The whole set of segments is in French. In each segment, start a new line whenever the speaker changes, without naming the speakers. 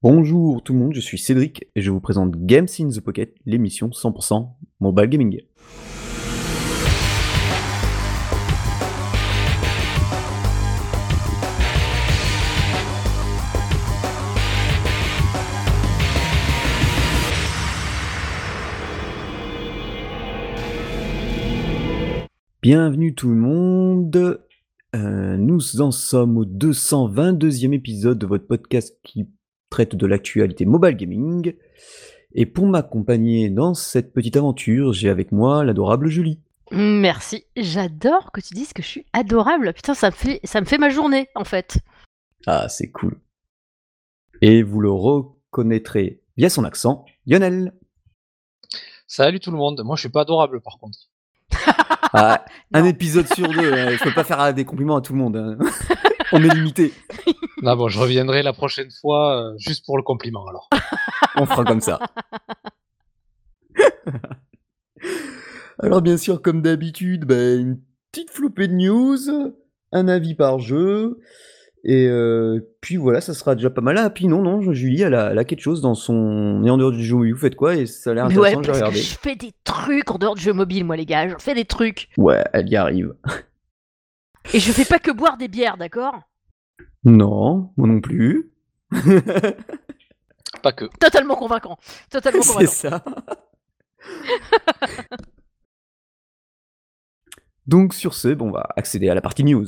Bonjour tout le monde, je suis Cédric et je vous présente Games in the Pocket, l'émission 100% mobile gaming. Bienvenue tout le monde, euh, nous en sommes au 222e épisode de votre podcast qui traite de l'actualité mobile gaming. Et pour m'accompagner dans cette petite aventure, j'ai avec moi l'adorable Julie.
Merci, j'adore que tu dises que je suis adorable. Putain, ça me fait, ça me fait ma journée en fait.
Ah, c'est cool. Et vous le reconnaîtrez via son accent, Lionel.
Salut tout le monde, moi je suis pas adorable par contre.
Ah, un épisode sur deux, hein. je peux pas faire des compliments à tout le monde. hein. On est limité,
Non bon, je reviendrai la prochaine fois euh, juste pour le compliment alors.
on fera comme ça. Alors bien sûr, comme d'habitude, ben, une petite flopée de news, un avis par jeu, et euh, puis voilà, ça sera déjà pas mal. Ah, puis non, non, Julie, elle a, elle a quelque chose dans son... Et en dehors du jeu, vous faites quoi? Et ça a l'air
Mais ouais,
intéressant, j'ai regardé.
je fais des trucs en dehors du jeu mobile, moi les gars. Je fais des trucs.
Ouais, elle y arrive.
Et je fais pas que boire des bières, d'accord?
Non, moi non plus.
Pas que.
Totalement convaincant. Totalement
C'est ça. Donc sur ce, bon, on va accéder à la partie news.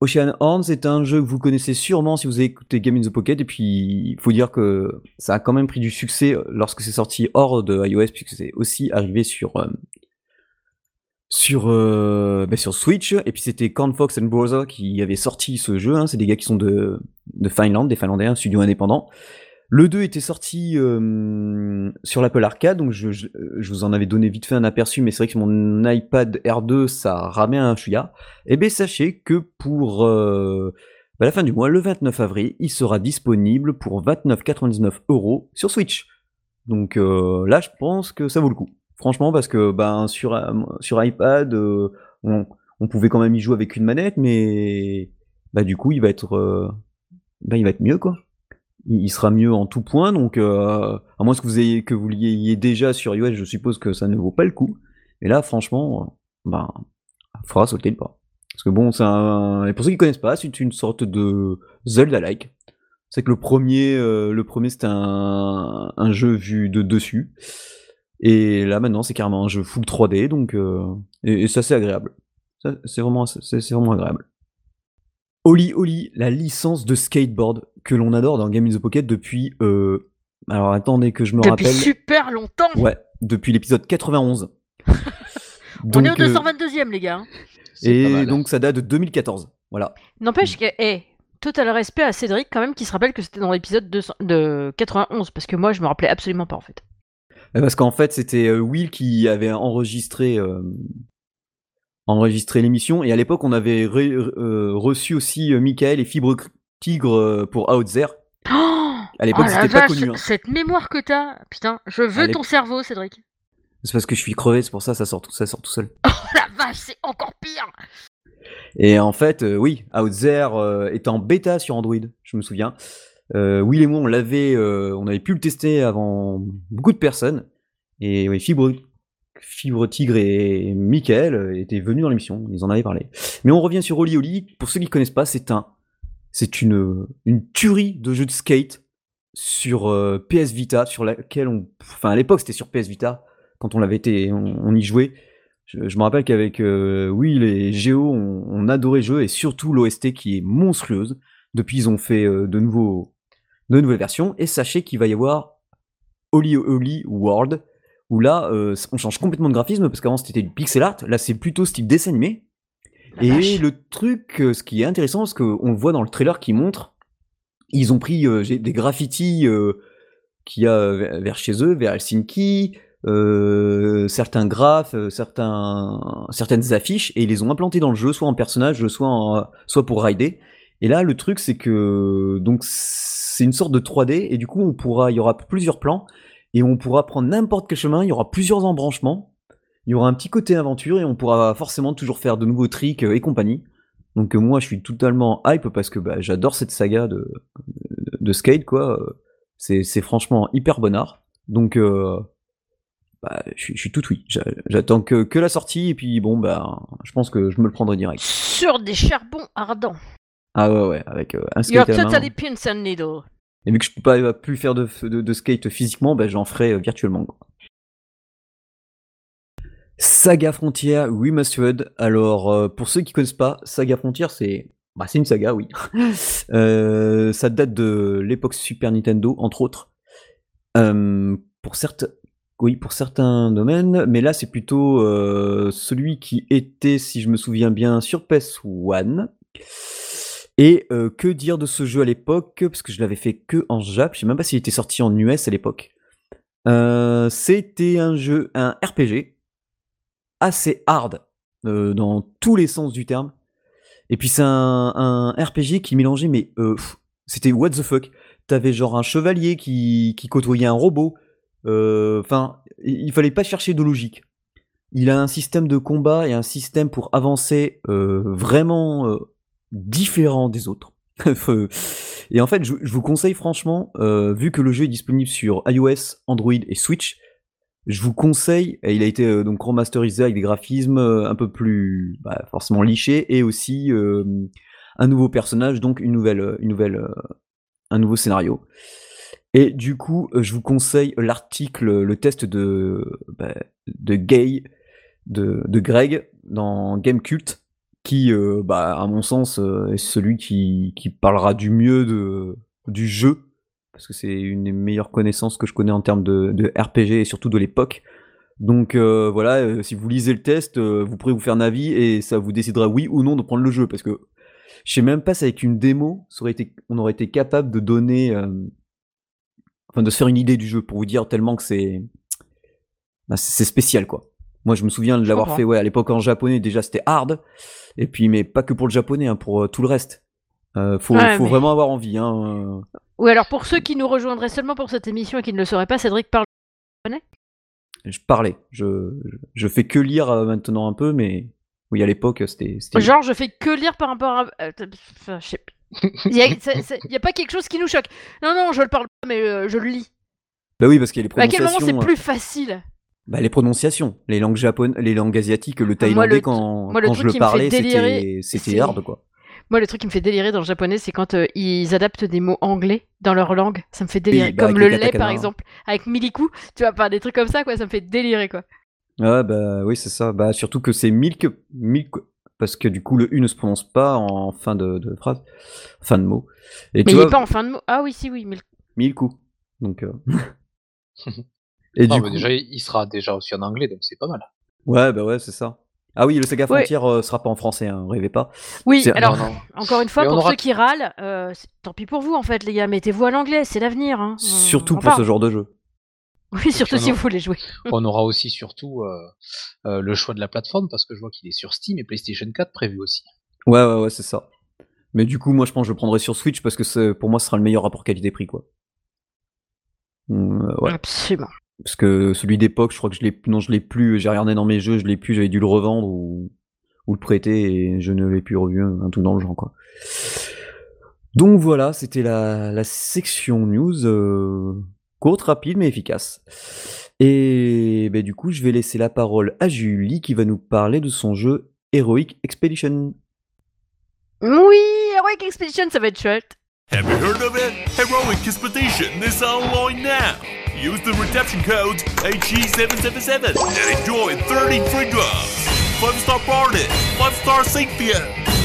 Ocean Horns est un jeu que vous connaissez sûrement si vous avez écouté Game in the Pocket et puis il faut dire que ça a quand même pris du succès lorsque c'est sorti hors de iOS puisque c'est aussi arrivé sur euh, sur euh, bah, sur Switch et puis c'était Corn Fox and Brother qui avait sorti ce jeu hein. c'est des gars qui sont de de Finlande des Finlandais un studio indépendant le 2 était sorti euh, sur l'Apple Arcade donc je, vous en avais donné vite fait un aperçu mais c'est vrai que mon iPad R2 ça ramait un chouïa. Et bien sachez que pour euh, bah, la fin du mois le 29 avril il sera disponible pour 29,99 euros sur Switch. Donc euh, là je pense que ça vaut le coup. Franchement, parce que ben sur iPad, euh, on, pouvait quand même y jouer avec une manette, mais bah du coup il va être bah, il va être mieux quoi. Il, sera mieux en tout point, donc euh, à moins que vous ayez que vous l'ayez déjà sur iOS, je suppose que ça ne vaut pas le coup. Et là, franchement, euh, ben faudra sauter le pas. Parce que bon, c'est un... et pour ceux qui connaissent pas, c'est une sorte de Zelda-like. C'est que le premier, euh, le premier c'était un, un jeu vu de dessus. Et là maintenant c'est carrément un jeu full 3D donc euh, et, et ça c'est agréable. C'est vraiment c'est vraiment agréable. Oli Oli, la licence de skateboard que l'on adore dans Game in the Pocket depuis euh, alors attendez que je me
Depuis
rappelle.
super longtemps.
Ouais, depuis l'épisode 91.
On est au
Donc, euh,
222e, les gars. hein.
Et
mal.
donc ça date de 2014. Voilà.
N'empêche que, eh, total respect à Cédric quand même qui se rappelle que c'était dans l'épisode 200 de 91 parce que moi je me rappelais absolument pas en fait.
Parce qu'en fait, c'était euh, Will qui avait enregistré, euh, enregistré l'émission. Et à l'époque, on avait re- euh, reçu aussi euh, Michael et Fibre Tigre euh, pour Out There.
Oh,
À l'époque,
oh
c'était pas connu. hein.
cette mémoire que t'as, putain, je veux ton cerveau, Cédric.
C'est parce que je suis crevé, c'est pour ça ça sort tout, ça sort tout seul.
Oh la vache, c'est encore pire.
Et en fait, euh, oui, Out There euh, était en bêta sur Android, je me souviens. Euh, Will et moi, on l'avait, on avait pu le tester avant beaucoup de personnes. Et oui, Fibre, Fibre Tigre et Michael étaient venus dans l'émission, ils en avaient parlé. Mais on revient sur Oli Oli. Pour ceux qui connaissent pas, c'est un, c'est une, une tuerie de jeu de skate sur euh, PS Vita, sur laquelle on, enfin à l'époque c'était sur PS Vita quand on l'avait été, on, y jouait. Je, me rappelle qu'avec Will et Géo, on, on adorait le jeu et surtout l'OST qui est monstrueuse. Depuis, ils ont fait euh, de nouveaux, de nouvelles versions et sachez qu'il va y avoir Oli Oli World où là, euh, on change complètement de graphisme parce qu'avant c'était du pixel art. Là, c'est plutôt style dessin animé.
La
Et
vache.
le truc, euh, ce qui est intéressant, parce qu'on le voit dans le trailer qui montre, ils ont pris euh, des graffitis euh, qu'il y a vers chez eux, vers Helsinki, certains graphes, certains, certaines affiches, et ils les ont implantés dans le jeu, soit en personnage, soit, en- soit pour rider. Et là, le truc, c'est que donc c'est une sorte de 3D, et du coup, on pourra, il y aura plusieurs plans, et on pourra prendre n'importe quel chemin, il y aura plusieurs embranchements. il y aura un petit côté aventure et on pourra forcément toujours faire de nouveaux tricks et compagnie. Donc moi je suis totalement hype parce que bah, j'adore cette saga de, de, skate quoi. C'est franchement hyper bonnard. Donc bah, je, suis tout oui. J'attends que, que la sortie et puis bon bah je pense que je me le prendrai direct.
Sur des charbons ardents.
Ah ouais ouais avec un skate
pins and needle.
Et vu que je peux pas plus faire de, skate physiquement, bah, j'en ferai virtuellement. Saga Frontier Remastered. Alors, euh, pour ceux qui connaissent pas, Saga Frontier, c'est bah, une saga, oui. Euh, ça date de l'époque Super Nintendo, entre autres. Euh, pour certains, oui, pour certains domaines, mais là, c'est plutôt celui qui était, si je me souviens bien, sur PS1. Et que dire de ce jeu à l'époque? Parce que je l'avais fait que en Jap. Je sais même pas s'il était sorti en US à l'époque. C'était un jeu, un RPG assez hard euh, dans tous les sens du terme. Et puis c'est un, RPG qui mélangeait, mais euh, c'était what the fuck. T'avais genre un chevalier qui, qui côtoyait un robot. Euh, enfin, il, fallait pas chercher de logique. Il a un système de combat et un système pour avancer vraiment différent des autres. et en fait, je, vous conseille franchement, vu que le jeu est disponible sur iOS, Android et Switch, je vous conseille, il a été euh, donc remasterisé avec des graphismes euh, un peu plus bah, forcément lichés et aussi euh, un nouveau personnage, donc une nouvelle, une nouvelle, un nouveau scénario. Et du coup, je vous conseille l'article, le test de, bah, de Gay, de, de, Greg dans Gamecult, qui, bah, à mon sens, est celui qui, qui parlera du mieux de, du jeu parce que c'est une des meilleures connaissances que je connais en termes de, RPG et surtout de l'époque. Donc euh, voilà, euh, si vous lisez le test, euh, vous pourrez vous faire un avis et ça vous décidera oui ou non de prendre le jeu. Parce que je sais même pas si avec une démo, on aurait été capable de donner, enfin de se faire une idée du jeu pour vous dire tellement que c'est, bah, c'est spécial quoi. Moi je me souviens de l'avoir fait ouais à l'époque en japonais déjà c'était hard et puis mais pas que pour le japonais, hein, pour tout le reste. faut, faut vraiment avoir envie. Hein.
Ou alors pour ceux qui nous rejoindraient seulement pour cette émission et qui ne le sauraient pas, Cédric parle japonais?
Je parlais. Je, je, fais que lire euh, maintenant un peu, mais oui, à l'époque, c'était.
Genre, je fais que lire par rapport à. Euh, je sais Il n'y a, pas quelque chose qui nous choque. Non, non, je le parle pas, mais euh, je le lis.
Bah oui, parce qu'il y a les.
À quel moment c'est plus facile?
Bah, les prononciations, les langues japonaises, les langues asiatiques, le thaïlandais, quand, quand je le parlais, c'était hard, quoi.
Moi, le truc qui me fait délirer dans le japonais, c'est quand euh, ils adaptent des mots anglais dans leur langue. Ça me fait délirer. Bah, comme le lait, par exemple, avec miliku. Tu vois, pas des trucs comme ça, quoi. Ça me fait délirer, quoi.
Ouais, bah oui, c'est ça. Bah, surtout que c'est milk, milk, parce que du coup, le U ne se prononce pas en fin de, phrase, fin de mot.
Et Mais il n'est pas en fin de mot. Ah oui, si, oui. Milk.
Milku. Donc. Euh...
Et du coup... déjà, il sera déjà aussi en anglais, donc c'est pas mal.
Ouais, bah ouais, c'est ça. Ah oui, le Saga Frontier euh, sera pas en français, hein, rêvez pas.
Oui, alors, encore une fois, pour ceux qui râlent, euh, tant pis pour vous en fait, les gars, mettez-vous à l'anglais, c'est l'avenir. Hein.
Surtout pour ce genre de jeu.
Oui, surtout si vous voulez jouer.
On aura aussi surtout euh, le choix de la plateforme, parce que je vois qu'il est sur Steam et PlayStation 4 prévu aussi.
Ouais, ouais, ouais, c'est ça. Mais du coup, moi je pense que je le prendrai sur Switch parce que pour moi ce sera le meilleur rapport qualité-prix, quoi.
ouais. Absolument.
Parce que celui d'époque, je crois que je l'ai non, je l'ai plus, j'ai regardé dans mes jeux, je l'ai plus, j'avais dû le revendre ou, ou le prêter et je ne l'ai plus revu, un tout dans le genre quoi. Donc voilà, c'était la, la section news euh, courte, rapide mais efficace. Et ben, du coup, je vais laisser la parole à Julie qui va nous parler de son jeu Heroic Expedition.
Oui, Heroic Expedition, ça va être chouette.
Have you heard of it? Heroic Expedition is online now. Use the redemption code HE777 and enjoy 30 free drops. 5 star Barnet, 5 star Cynthia.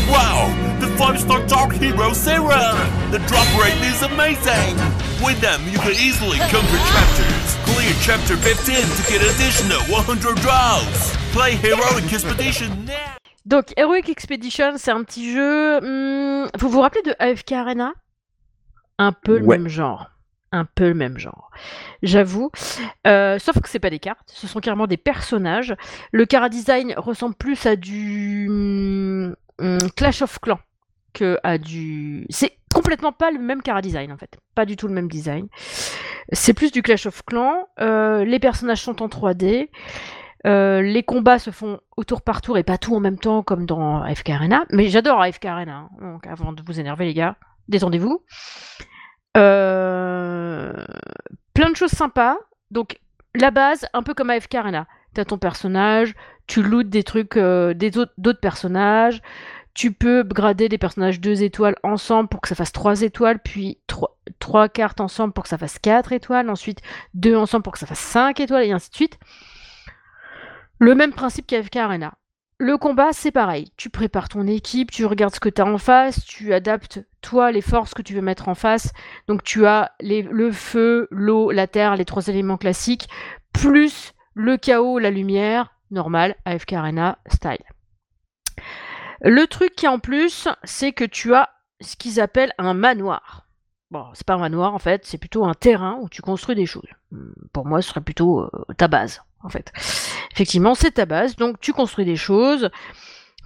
Wow, the 5 star Dark Hero Sarah. The drop rate is amazing. With them, you can easily conquer chapters. Clear chapter 15 to get additional 100 drops. Play Heroic Expedition now.
Donc, Heroic Expedition, c'est un petit jeu. Hmm, vous vous rappelez de AFK Arena Un peu le même genre un peu le même genre, j'avoue. Euh, sauf que c'est pas des cartes, ce sont carrément des personnages. Le cara design ressemble plus à du hmm, Clash of Clans que à du. C'est complètement pas le même cara design en fait, pas du tout le même design. C'est plus du Clash of Clans. Euh, les personnages sont en 3D. Euh, les combats se font au tour par tour et pas tout en même temps comme dans AFK Arena. Mais j'adore AFK Arena. hein. Donc avant de vous énerver les gars, détendez-vous. Euh, Plein de choses sympas. Donc la base, un peu comme AFK Arena. T'as ton personnage, tu lootes des trucs euh, des autres- d'autres personnages. Tu peux upgrader des personnages 2 étoiles ensemble pour que ça fasse 3 étoiles, puis 3, cartes ensemble pour que ça fasse 4 étoiles, ensuite 2 ensemble pour que ça fasse 5 étoiles, et ainsi de suite. Le même principe qu'AFK Arena. Le combat, c'est pareil. Tu prépares ton équipe, tu regardes ce que tu as en face, tu adaptes, toi, les forces que tu veux mettre en face. Donc tu as le feu, l'eau, la terre, les trois éléments classiques, plus le chaos, la lumière, normal, AFK Arena style. Le truc qui en plus, c'est que tu as ce qu'ils appellent un manoir. Bon, c'est pas un manoir en fait, c'est plutôt un terrain où tu construis des choses. Pour moi, ce serait plutôt euh, ta base en fait. Effectivement, c'est ta base, donc tu construis des choses.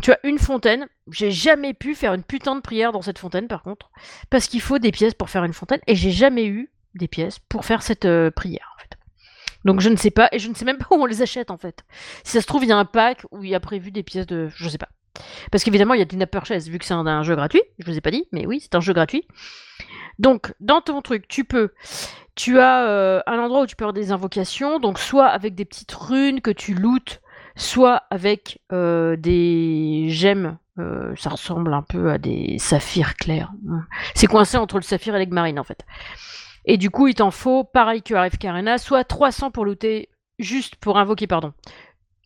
Tu as une fontaine. J'ai jamais pu faire une putain de prière dans cette fontaine par contre, parce qu'il faut des pièces pour faire une fontaine, et j'ai jamais eu des pièces pour faire cette euh, prière. Donc je ne sais pas, et je ne sais même pas où on les achète en fait. Si ça se trouve, il y a un pack où il y a prévu des pièces de. Je sais pas. Parce qu'évidemment, il y a du purchase, vu que c'est un, un jeu gratuit. Je vous ai pas dit, mais oui, c'est un jeu gratuit. Donc, dans ton truc, tu peux. Tu as euh, un endroit où tu peux avoir des invocations, donc soit avec des petites runes que tu lootes, soit avec euh, des gemmes. euh, ça ressemble un peu à des saphirs clairs. C'est coincé entre le saphir et l'aigle en fait. Et du coup, il t'en faut, pareil que RFK Arena, soit 300 pour looter, juste pour invoquer, pardon,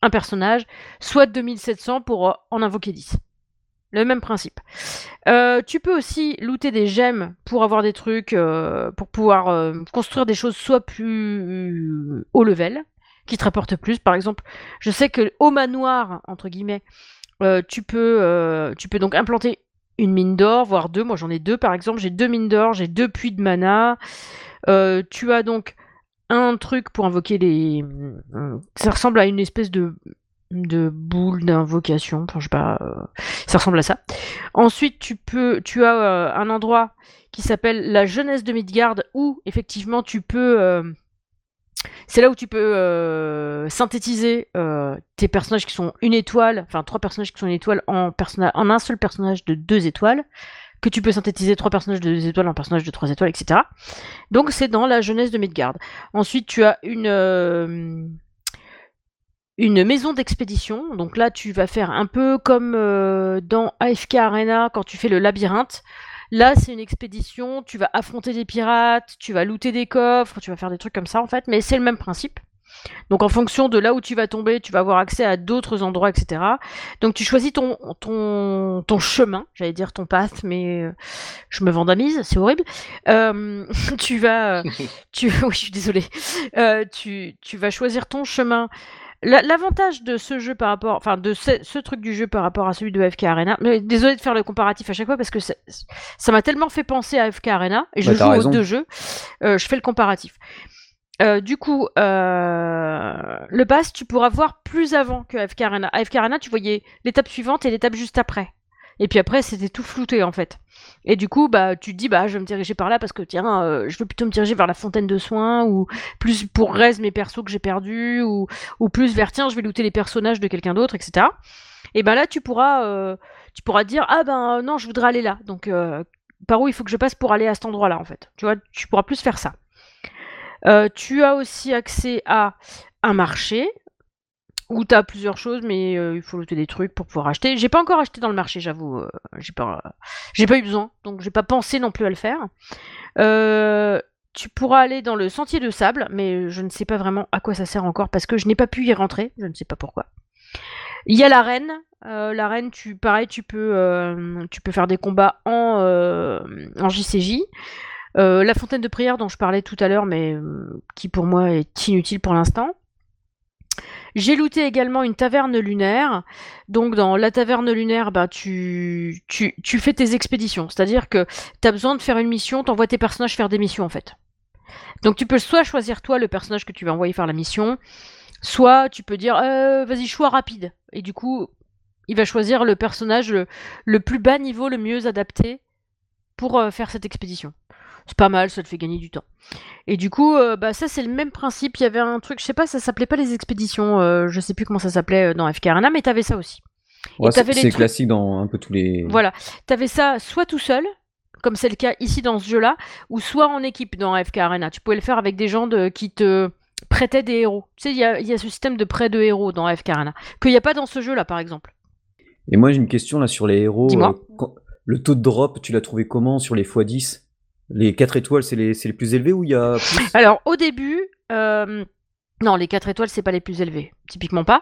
un personnage, soit 2700 pour en invoquer 10. Le même principe. Euh, tu peux aussi looter des gemmes pour avoir des trucs, euh, pour pouvoir euh, construire des choses soit plus haut level, qui te rapportent plus. Par exemple, je sais que au manoir, entre guillemets, tu, peux, tu peux donc implanter une mine d'or, voire deux. Moi j'en ai deux par exemple. J'ai deux mines d'or, j'ai deux puits de mana. Tu as donc un truc pour invoquer les. Ça ressemble à une espèce de de boule d'invocation. Enfin, je sais pas. euh, Ça ressemble à ça. Ensuite, tu peux, tu as euh, un endroit qui s'appelle la jeunesse de Midgard où effectivement tu peux. euh, c'est là où tu peux synthétiser tes personnages qui sont une étoile, enfin trois personnages qui sont une étoile en, personna- en un seul personnage de deux étoiles, que tu peux synthétiser trois personnages de deux étoiles en personnages de trois étoiles, etc. Donc c'est dans la jeunesse de Midgard. Ensuite, tu as une une maison d'expédition. Donc là, tu vas faire un peu comme euh, dans AFK Arena quand tu fais le labyrinthe. Là, c'est une expédition, tu vas affronter des pirates, tu vas looter des coffres, tu vas faire des trucs comme ça en fait, mais c'est le même principe. Donc en fonction de là où tu vas tomber, tu vas avoir accès à d'autres endroits, etc. Donc tu choisis ton, ton, ton chemin, j'allais dire ton path, mais euh, je me vandamise, c'est horrible. Euh, tu vas... tu, oui, je suis désolée. Tu, tu vas choisir ton chemin. La- L'avantage de ce jeu par rapport, enfin de ce, ce truc du jeu par rapport à celui de FK Arena, mais désolé de faire le comparatif à chaque fois parce que ça m'a tellement fait penser à FK Arena et je
Bah,
joue aux deux jeux, euh, je fais le comparatif. Euh, du coup, euh, le pass, tu pourras voir plus avant que FK Arena. À FK Arena, tu voyais l'étape suivante et l'étape juste après. Et puis après, c'était tout flouté en fait. Et du coup, bah, tu te dis, bah, je vais me diriger par là parce que tiens, euh, je veux plutôt me diriger vers la fontaine de soins ou plus pour res mes persos que j'ai perdus ou, plus vers tiens, je vais looter les personnages de quelqu'un d'autre, etc. Et ben là, tu pourras, euh, tu pourras dire, ah ben non, je voudrais aller là. Donc, euh, par où il faut que je passe pour aller à cet endroit-là en fait. Tu vois, tu pourras plus faire ça. Euh, tu as aussi accès à un marché où tu as plusieurs choses, mais euh, il faut looter des trucs pour pouvoir acheter. J'ai pas encore acheté dans le marché, j'avoue. euh, j'ai pas, j'ai eu besoin, donc j'ai pas pensé non plus à le faire. Euh, tu pourras aller dans le sentier de sable, mais je ne sais pas vraiment à quoi ça sert encore parce que je n'ai pas pu y rentrer. Je ne sais pas pourquoi. Il y a l'arène. L'arène, tu, pareil, tu peux, tu peux faire des combats en, en JCJ. La fontaine de prière dont je parlais tout à l'heure, mais qui pour moi est inutile pour l'instant. J'ai looté également une taverne lunaire. Donc dans la taverne lunaire, bah, tu, tu, fais tes expéditions. C'est-à-dire que tu as besoin de faire une mission, tu envoies tes personnages faire des missions en fait. Donc tu peux soit choisir toi le personnage que tu vas envoyer faire la mission, soit tu peux dire euh, vas-y choix rapide. Et du coup, il va choisir le personnage le, le plus bas niveau, le mieux adapté pour euh, faire cette expédition. C'est pas mal, ça te fait gagner du temps. Et du coup, euh, bah ça c'est le même principe. Il y avait un truc, je sais pas, ça s'appelait pas les expéditions, euh, je sais plus comment ça s'appelait euh, dans FK Arena, mais t'avais ça aussi.
Ouais, c'est
trucs-
classique dans un peu tous les.
Voilà, t'avais ça soit tout seul, comme c'est le cas ici dans ce jeu-là, ou soit en équipe dans FK Arena. Tu pouvais le faire avec des gens de, qui te prêtaient des héros. Tu sais, il y a, il y a ce système de prêt de héros dans FK Arena, qu'il n'y a pas dans ce jeu-là, par exemple.
Et moi j'ai une question là sur les héros.
Dis-moi.
Le taux de drop, tu l'as trouvé comment sur les x10 Les 4 étoiles, c'est les, c'est les plus élevés ou il y a plus?
Alors, au début, euh, non, les 4 étoiles, c'est pas les plus élevés, typiquement pas.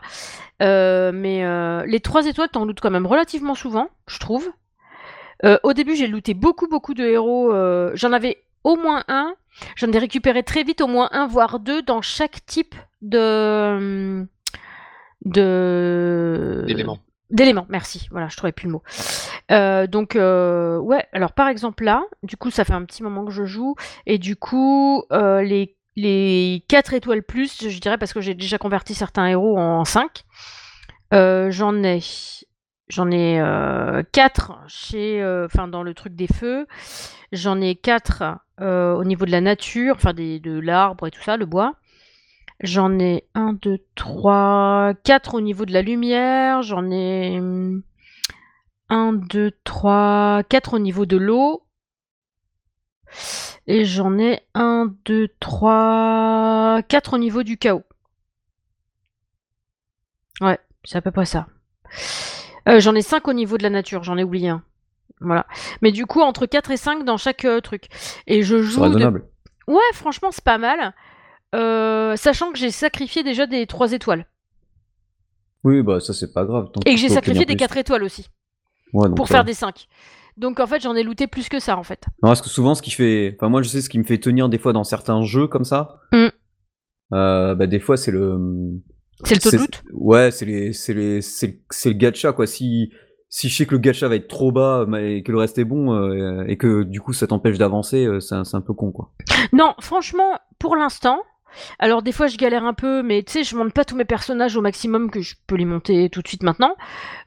Euh, mais euh, les 3 étoiles, t'en lootes quand même relativement souvent, je trouve. Euh, au début, j'ai looté beaucoup, beaucoup de héros. euh, J'en avais au moins un. J'en ai récupéré très vite, au moins un, voire deux, dans chaque type de. de.
D'éléments.
D'éléments, merci. Voilà, je trouvais plus le mot. Euh, donc, euh, ouais, alors par exemple là, du coup, ça fait un petit moment que je joue, et du coup, euh, les, les 4 étoiles plus, je dirais parce que j'ai déjà converti certains héros en 5, euh, j'en ai. J'en ai 4 chez, dans le truc des feux. J'en ai 4 au niveau de la nature, enfin de l'arbre et tout ça, le bois. J'en ai 1, 2, 3, 4 au niveau de la lumière. J'en ai 1, 2, 3, 4 au niveau de l'eau. Et j'en ai 1, 2, 3, 4 au niveau du chaos. Ouais, c'est à peu près ça. Euh, j'en ai 5 au niveau de la nature, j'en ai oublié un. Voilà. Mais du coup, entre 4 et 5 dans chaque euh, truc. Et je
C'est
joue. de-
raisonnable.
Ouais, franchement, c'est pas mal. Euh, sachant que j'ai sacrifié déjà des 3 étoiles.
Oui, bah ça c'est pas grave. tant
Et que j'ai sacrifié des
plus.
4 étoiles aussi.
Ouais, donc
pour faire
va.
des 5. Donc en fait, j'en ai looté plus que ça en fait.
Non, parce que souvent, ce qui fait. Enfin, moi, je sais ce qui me fait tenir des fois dans certains jeux comme ça.
Mm.
Euh, bah, des fois, c'est le.
C'est le taux de loot
Ouais, c'est les, les, le- gacha quoi. Si, si je sais que le gacha va être trop bas, mais que le reste est bon euh, et que du coup ça t'empêche d'avancer, euh, c'est un, c'est un peu con quoi.
Non, franchement, pour l'instant. Alors des fois je galère un peu, mais tu sais, je monte pas tous mes personnages au maximum que je peux les monter tout de suite maintenant.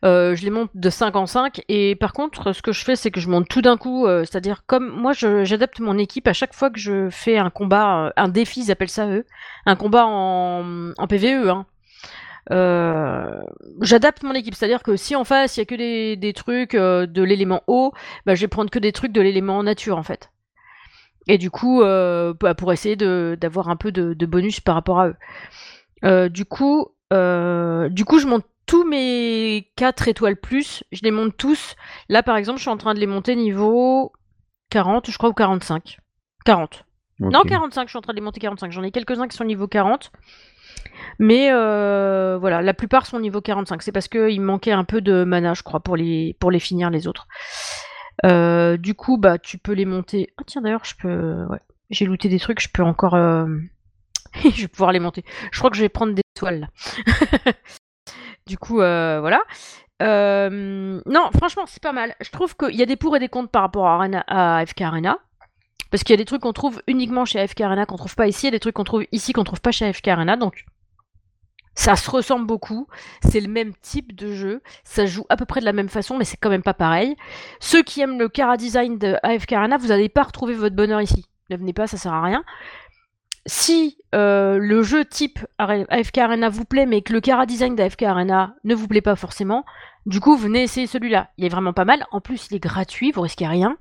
Euh, je les monte de 5 en 5. Et par contre, ce que je fais, c'est que je monte tout d'un coup. euh, C'est-à-dire, comme moi, j'adapte mon équipe à chaque fois que je fais un combat, euh, un défi, ils appellent ça eux. Un combat en, en PVE. Hein. J'adapte mon équipe, c'est-à-dire que si en face il y a que des, trucs de l'élément eau, bah, je vais prendre que des trucs de l'élément nature en fait. Et du coup, euh, bah, pour essayer d'avoir un peu de, de bonus par rapport à eux. Euh, du coup, euh, du coup, je monte tous mes 4 étoiles plus, je les monte tous. Là, par exemple, je suis en train de les monter niveau 40, je crois, ou 45. 40. Non,
Ok.
45, je suis en train de les monter 45. J'en ai quelques-uns qui sont niveau 40. Mais euh, voilà, la plupart sont niveau 45. C'est parce qu'il manquait un peu de mana, je crois, pour les, pour les finir, les autres. Euh, du coup, bah, tu peux les monter. Ah, tiens, d'ailleurs, je peux. J'ai looté des trucs, je peux encore. euh, je vais pouvoir les monter. Je crois que je vais prendre des toiles là. du coup, euh, voilà. Non, franchement, c'est pas mal. Je trouve qu'il y a des pour et des contre par rapport à, Arena- Arena. Parce qu'il y a des trucs qu'on trouve uniquement chez AFK Arena qu'on trouve pas ici, il y a des trucs qu'on trouve ici qu'on trouve pas chez AFK Arena, donc ça se ressemble beaucoup, c'est le même type de jeu, ça joue à peu près de la même façon, mais c'est quand même pas pareil. Ceux qui aiment le Cara Design de Arena, vous n'allez pas retrouver votre bonheur ici. Ne venez pas, ça sert à rien. Si euh, le jeu type AFK Arena vous plaît, mais que le Cara Design d'AFK Arena ne vous plaît pas forcément, du coup, venez essayer celui-là. Il est vraiment pas mal. En plus, il est gratuit, vous risquez rien.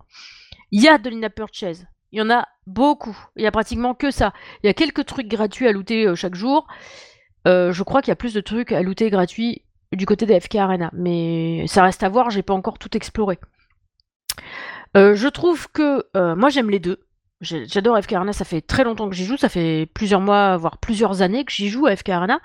Il y a de l'in-app purchase. Il y en a beaucoup. Il y a pratiquement que ça. Il y a quelques trucs gratuits à looter euh, chaque jour. Euh, je crois qu'il y a plus de trucs à looter gratuits du côté des FK Arena. Mais ça reste à voir, j'ai pas encore tout exploré. Euh, je trouve que euh, moi j'aime les deux. J'adore FK Arena, ça fait très longtemps que j'y joue, ça fait plusieurs mois, voire plusieurs années que j'y joue à FK Arena.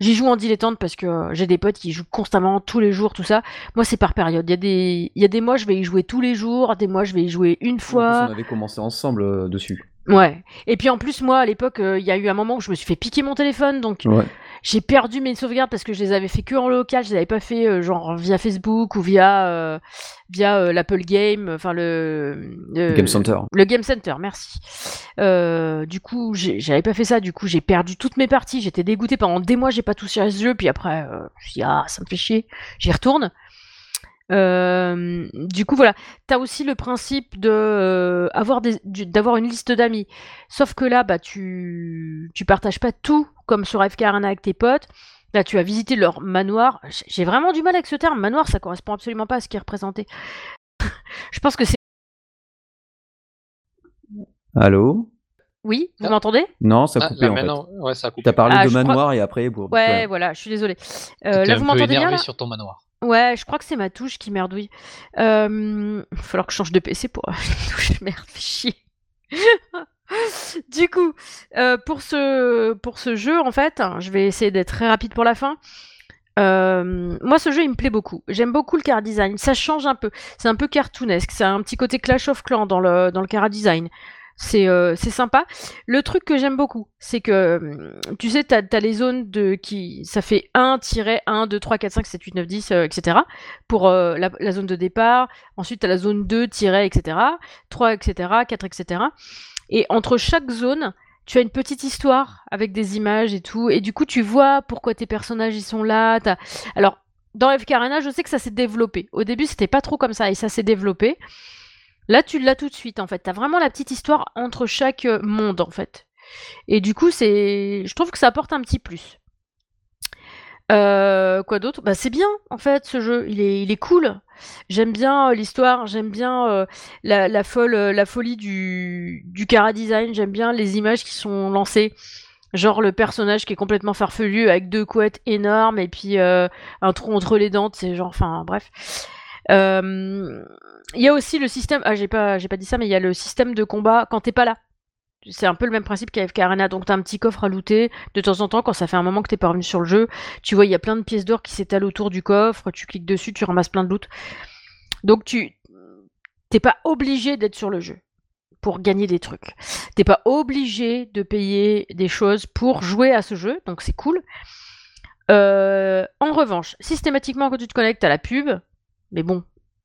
J'y joue en dilettante parce que j'ai des potes qui jouent constamment, tous les jours, tout ça. Moi, c'est par période. Il y, a des... il y a des mois, je vais y jouer tous les jours, des mois, je vais y jouer une
En plus,
fois.
on avait commencé ensemble dessus.
Ouais. Et puis en plus, moi, à l'époque, euh, il y a eu un moment où je me suis fait piquer mon téléphone, donc
Ouais.
j'ai perdu mes sauvegardes parce que je les avais fait que en local, je les avais pas fait euh, genre via Facebook ou via euh, via l'Apple Game, enfin le, le
Game Center.
le Game Center, merci. Du coup, j'avais pas fait ça, du coup, j'ai perdu toutes mes parties, j'étais dégoûté pendant des mois, j'ai pas touché à ce jeu, puis après, je me suis dit, ah, ça me fait chier, j'y retourne. Euh, du coup, voilà. Tu as aussi le principe de euh, avoir des, d'avoir une liste d'amis. Sauf que là, bah, tu, tu partages pas tout comme sur FK Arena avec tes potes. Là, tu as visité leur manoir. J'ai vraiment du mal avec ce terme. Manoir, ça correspond absolument pas à ce qui est représenté. Je pense que c'est.
Allô?
Oui, vous
Ah.
m'entendez?
Non, ça a
Ah,
coupé
là,
en fait.
ouais, ça a coupé.
T'as parlé
Ah,
de
crois-
manoir et après. Pour...
Ouais, voilà, je suis désolée. Euh, là, vous m'entendez bien
énervé
là?
sur ton manoir.
Ouais, je crois que c'est ma touche qui merdouille. Euh, il va falloir que je change de PC pour touche. Merde, chier. du coup, euh, pour, ce, pour ce jeu, en fait, hein, je vais essayer d'être très rapide pour la fin. Euh, moi, ce jeu, il me plaît beaucoup. J'aime beaucoup le car design. Ça change un peu. C'est un peu cartoonesque. C'est un petit côté Clash of Clans dans le, dans le design. C'est euh, sympa. Le truc que j'aime beaucoup, c'est que, hum, tu sais, t'as as les zones de qui. Ça fait 1, 1, 2, 3, 4, 5, 7, 8, 9, 10, euh, etc. Pour euh, la, la zone de départ. Ensuite, t'as la zone 2, etc. 3, etc. 4, etc. Et entre chaque zone, tu as une petite histoire avec des images et tout. Et du coup, tu vois pourquoi tes personnages ils sont là. T'as- Alors, dans FK Arena, je sais que ça s'est développé. Au début, c'était pas trop comme ça et ça s'est développé. Là, tu l'as tout de suite, en fait. T'as vraiment la petite histoire entre chaque euh, monde, en fait. Et du coup, c'est, je trouve que ça apporte un petit plus. Euh, quoi d'autre? Bah, c'est bien, en fait, ce jeu. Il est, cool. J'aime bien euh, l'histoire. J'aime bien la, folle, la folie du, du cara design. J'aime bien les images qui sont lancées. Genre le personnage qui est complètement farfelu avec deux couettes énormes et puis un trou entre les dents. C'est genre, enfin, bref. Il y a aussi le système. Ah, j'ai pas, j'ai pas dit ça, mais il y a le système de combat quand t'es pas là. C'est un peu le même principe qu'AFK Arena. Donc t'as un petit coffre à looter. De temps en temps, quand ça fait un moment que t'es pas revenu sur le jeu, tu vois, il y a plein de pièces d'or qui s'étalent autour du coffre. Tu cliques dessus, tu ramasses plein de loot. Donc tu t'es pas obligé d'être sur le jeu pour gagner des trucs. T'es pas obligé de payer des choses pour jouer à ce jeu, donc c'est cool. Euh, en revanche, systématiquement quand tu te connectes à la pub, mais bon,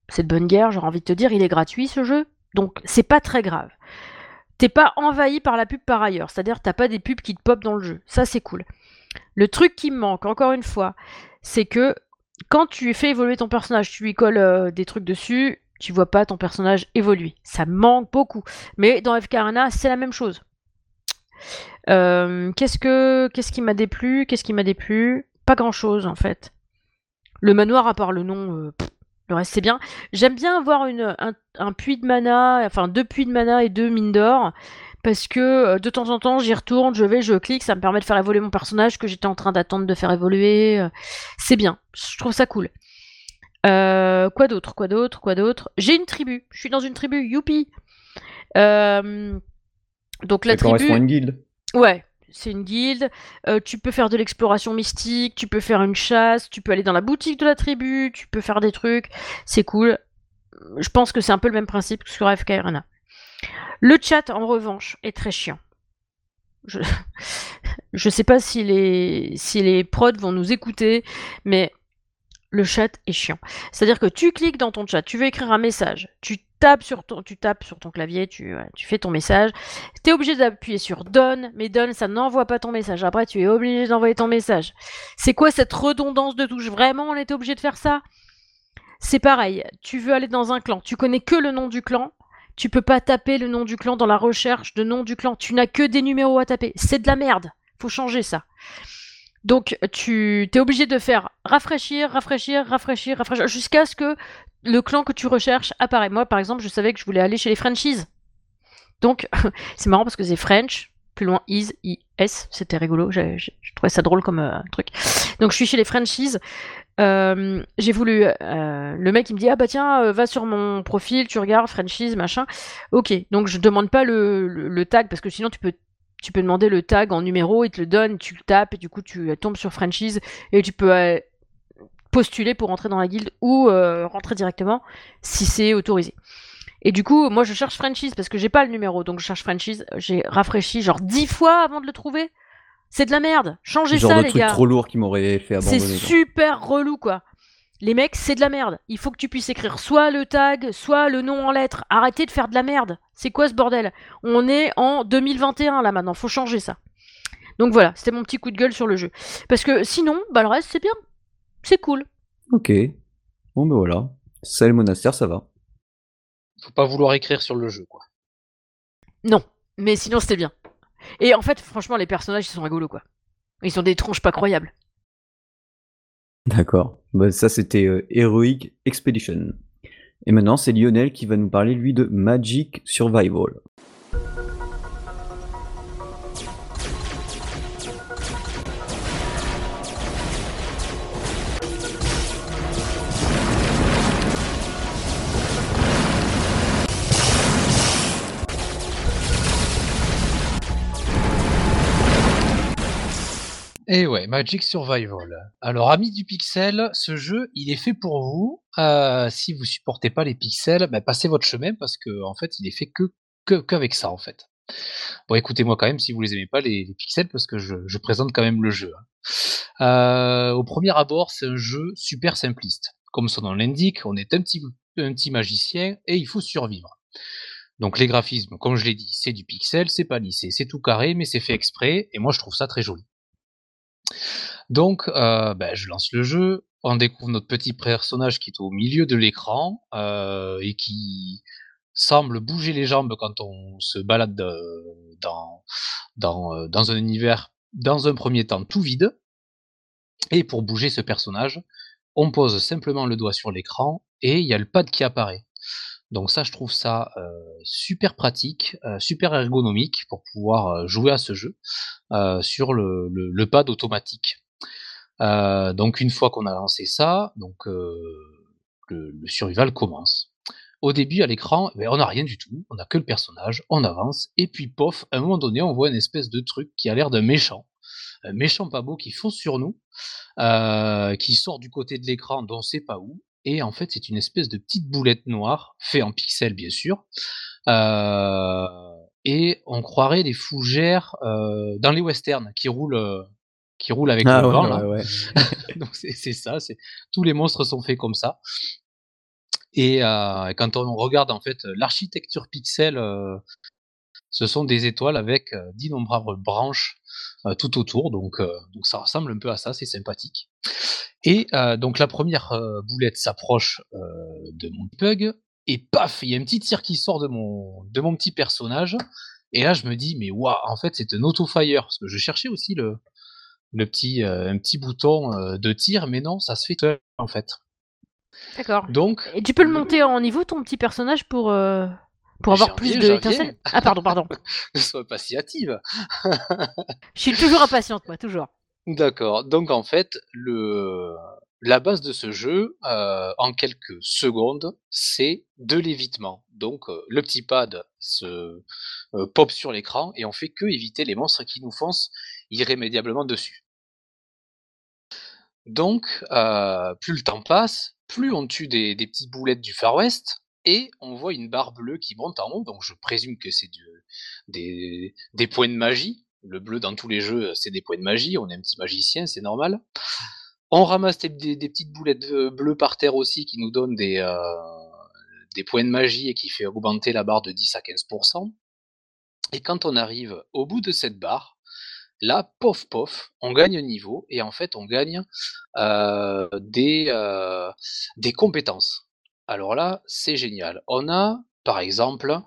c'est de bonne guerre, j'aurais envie de te dire, il est gratuit ce jeu, donc c'est pas très grave. T'es pas envahi par la pub par ailleurs, c'est-à-dire t'as pas des pubs qui te pop dans le jeu, ça c'est cool. Le truc qui me manque, encore une fois, c'est que quand tu fais évoluer ton personnage, tu lui colles euh, des trucs dessus, tu vois pas ton personnage évoluer. Ça manque beaucoup. Mais dans FK Arena, c'est la même chose. Euh, qu'est-ce que qu'est-ce qui m'a déplu Qu'est-ce qui m'a déplu? Pas grand-chose en fait. Le manoir, à part le nom, euh, le reste c'est bien. J'aime bien avoir une, un, un puits de mana, enfin deux puits de mana et deux mines d'or. Parce que euh, de temps en temps, j'y retourne, je vais, je clique, ça me permet de faire évoluer mon personnage que j'étais en train d'attendre de faire évoluer. euh, C'est bien, je trouve ça cool. Euh, quoi d'autre Quoi d'autre Quoi d'autre? J'ai une tribu. Je suis dans une tribu. Youpi Euh, Donc la
Ça correspond à
tribu.
une guilde.
Ouais, c'est une guilde. Euh, tu peux faire de l'exploration mystique. Tu peux faire une chasse. Tu peux aller dans la boutique de la tribu. Tu peux faire des trucs. C'est cool. Je pense que c'est un peu le même principe que sur AFK. Le chat, en revanche, est très chiant. Je, je sais pas si les, si les prods vont nous écouter, mais le chat est chiant. C'est-à-dire que tu cliques dans ton chat, tu veux écrire un message, tu tu tapes sur ton clavier, tu, fais ton message, tu es obligé d'appuyer sur Done, mais Done, ça n'envoie pas ton message. Après, tu es obligé d'envoyer ton message. C'est quoi cette redondance de touches Vraiment, on était obligé de faire ça? C'est pareil, tu veux aller dans un clan, tu connais que le nom du clan, tu peux pas taper le nom du clan dans la recherche de nom du clan, tu n'as que des numéros à taper. C'est de la merde, faut changer ça. Donc tu es obligé de faire rafraîchir, rafraîchir, rafraîchir, rafraîchir, jusqu'à ce que le clan que tu recherches apparaît. Moi, par exemple, je savais que je voulais aller chez les Frenchies. Donc, c'est marrant parce que c'est French, plus loin is, is, c'était rigolo, je trouvais ça drôle comme euh, truc. Donc, je suis chez les Frenchies. Euh, j'ai voulu. euh, le mec, il me dit Ah bah tiens, euh, va sur mon profil, tu regardes Frenchies, machin. Ok, donc je demande pas le tag parce que sinon tu peux. Tu peux demander le tag en numéro, il te le donne, tu le tapes et du coup tu tombes sur Frenchies et tu peux euh, postuler pour rentrer dans la guilde ou euh, rentrer directement si c'est autorisé. Et du coup, moi je cherche Frenchies parce que j'ai pas le numéro, donc je cherche Frenchies. J'ai rafraîchi genre dix fois avant de le trouver. C'est de la merde. Changez
genre
ça,
de
les
truc
gars.
trop lourd qui m'aurait fait
C'est
abandonner. quoi.
super relou, quoi. Les mecs, c'est de la merde. Il faut que tu puisses écrire soit le tag, soit le nom en lettres. Arrêtez de faire de la merde. C'est quoi ce bordel? On est en 2021 là maintenant, faut changer ça. Donc voilà, c'était mon petit coup de gueule sur le jeu. Parce que sinon, bah le reste c'est bien. C'est cool.
Ok. Bon ben voilà. Ça, le monastère, ça va.
Faut pas vouloir écrire sur le jeu, quoi.
Non, mais sinon c'était bien. Et en fait, franchement, les personnages ils sont rigolos quoi. Ils ont des tronches pas croyables.
D'accord. Bah, ça, c'était euh, Heroic Expedition. Et maintenant, c'est Lionel qui va nous parler, lui, de Magic Survival.
Et eh ouais, Magic Survival. Alors, amis du pixel, ce jeu, il est fait pour vous. Euh, si vous supportez pas les pixels, bah, passez votre chemin parce que en fait, il est fait que qu'avec ça en fait. Bon, écoutez-moi quand même si vous les aimez pas les, pixels parce que je, présente quand même le jeu. Hein. Euh, au premier abord, c'est un jeu super simpliste. Comme son nom l'indique, on est un petit, un petit magicien et il faut survivre. Donc les graphismes, comme je l'ai dit, c'est du pixel, c'est pas lissé, c'est tout carré, mais c'est fait exprès, et moi je trouve ça très joli. Donc, euh, ben, je lance le jeu, on découvre notre petit personnage qui est au milieu de l'écran, euh, et qui semble bouger les jambes quand on se balade, euh, dans dans, dans un univers, dans un premier temps tout vide. Et pour bouger ce personnage, on pose simplement le doigt sur l'écran et il y a le pad qui apparaît. Donc ça, je trouve ça, super pratique, super ergonomique pour pouvoir, jouer à ce jeu, sur le le pad automatique. Donc une fois qu'on a lancé ça, donc le survival commence. Au début, à l'écran, eh on n'a rien du tout, on a que le personnage, on avance et puis pof, à un moment donné, on voit une espèce de truc qui a l'air d'un méchant. Un méchant pas beau qui fonce sur nous, qui sort du côté de l'écran dont on sait pas où et en fait, c'est une espèce de petite boulette noire, fait en pixels bien sûr. Euh, et on croirait des fougères euh, dans les westerns qui roulent, euh, qui roulent avec ah le vent. Donc c'est ça, tous les monstres sont faits comme ça. Et quand on regarde en fait l'architecture pixel, ce sont des étoiles avec d'innombrables branches tout autour. Donc, donc ça ressemble un peu à ça, c'est sympathique. Et euh, donc la première euh, boulette s'approche euh, de mon pug, et paf, il y a un petit tir qui sort de mon, de mon petit personnage. Et là, je me dis, mais waouh, en fait, c'est un auto-fire. Parce que je cherchais aussi le, le petit, un petit bouton de tir, mais non, ça se fait seul, en fait.
D'accord. Donc. Et tu peux le monter en niveau, ton petit personnage, pour, pour avoir plus de Ah, pardon, pardon.
ne sois pas si hâtive.
je suis toujours impatiente, moi, toujours.
D'accord. Donc en fait, le la base de ce jeu, euh, en quelques secondes, c'est de l'évitement. Donc euh, le petit pad se euh, pop sur l'écran et on fait que éviter les monstres qui nous foncent irrémédiablement dessus. Donc, plus le temps passe, plus on tue des, petites boulettes du Far West et on voit une barre bleue qui monte en haut. Donc je présume que c'est des, points de magie le bleu dans tous les jeux, c'est des points de magie. On est un petit magicien, c'est normal. On ramasse des, petites boulettes euh, bleues par terre aussi qui nous donnent des, euh, des points de magie et qui fait augmenter la barre de 10 à 15%. Et quand on arrive au bout de cette barre, là, pof pof, on gagne un niveau et en fait on gagne euh, des, des compétences. Alors là, c'est génial. On a, par exemple,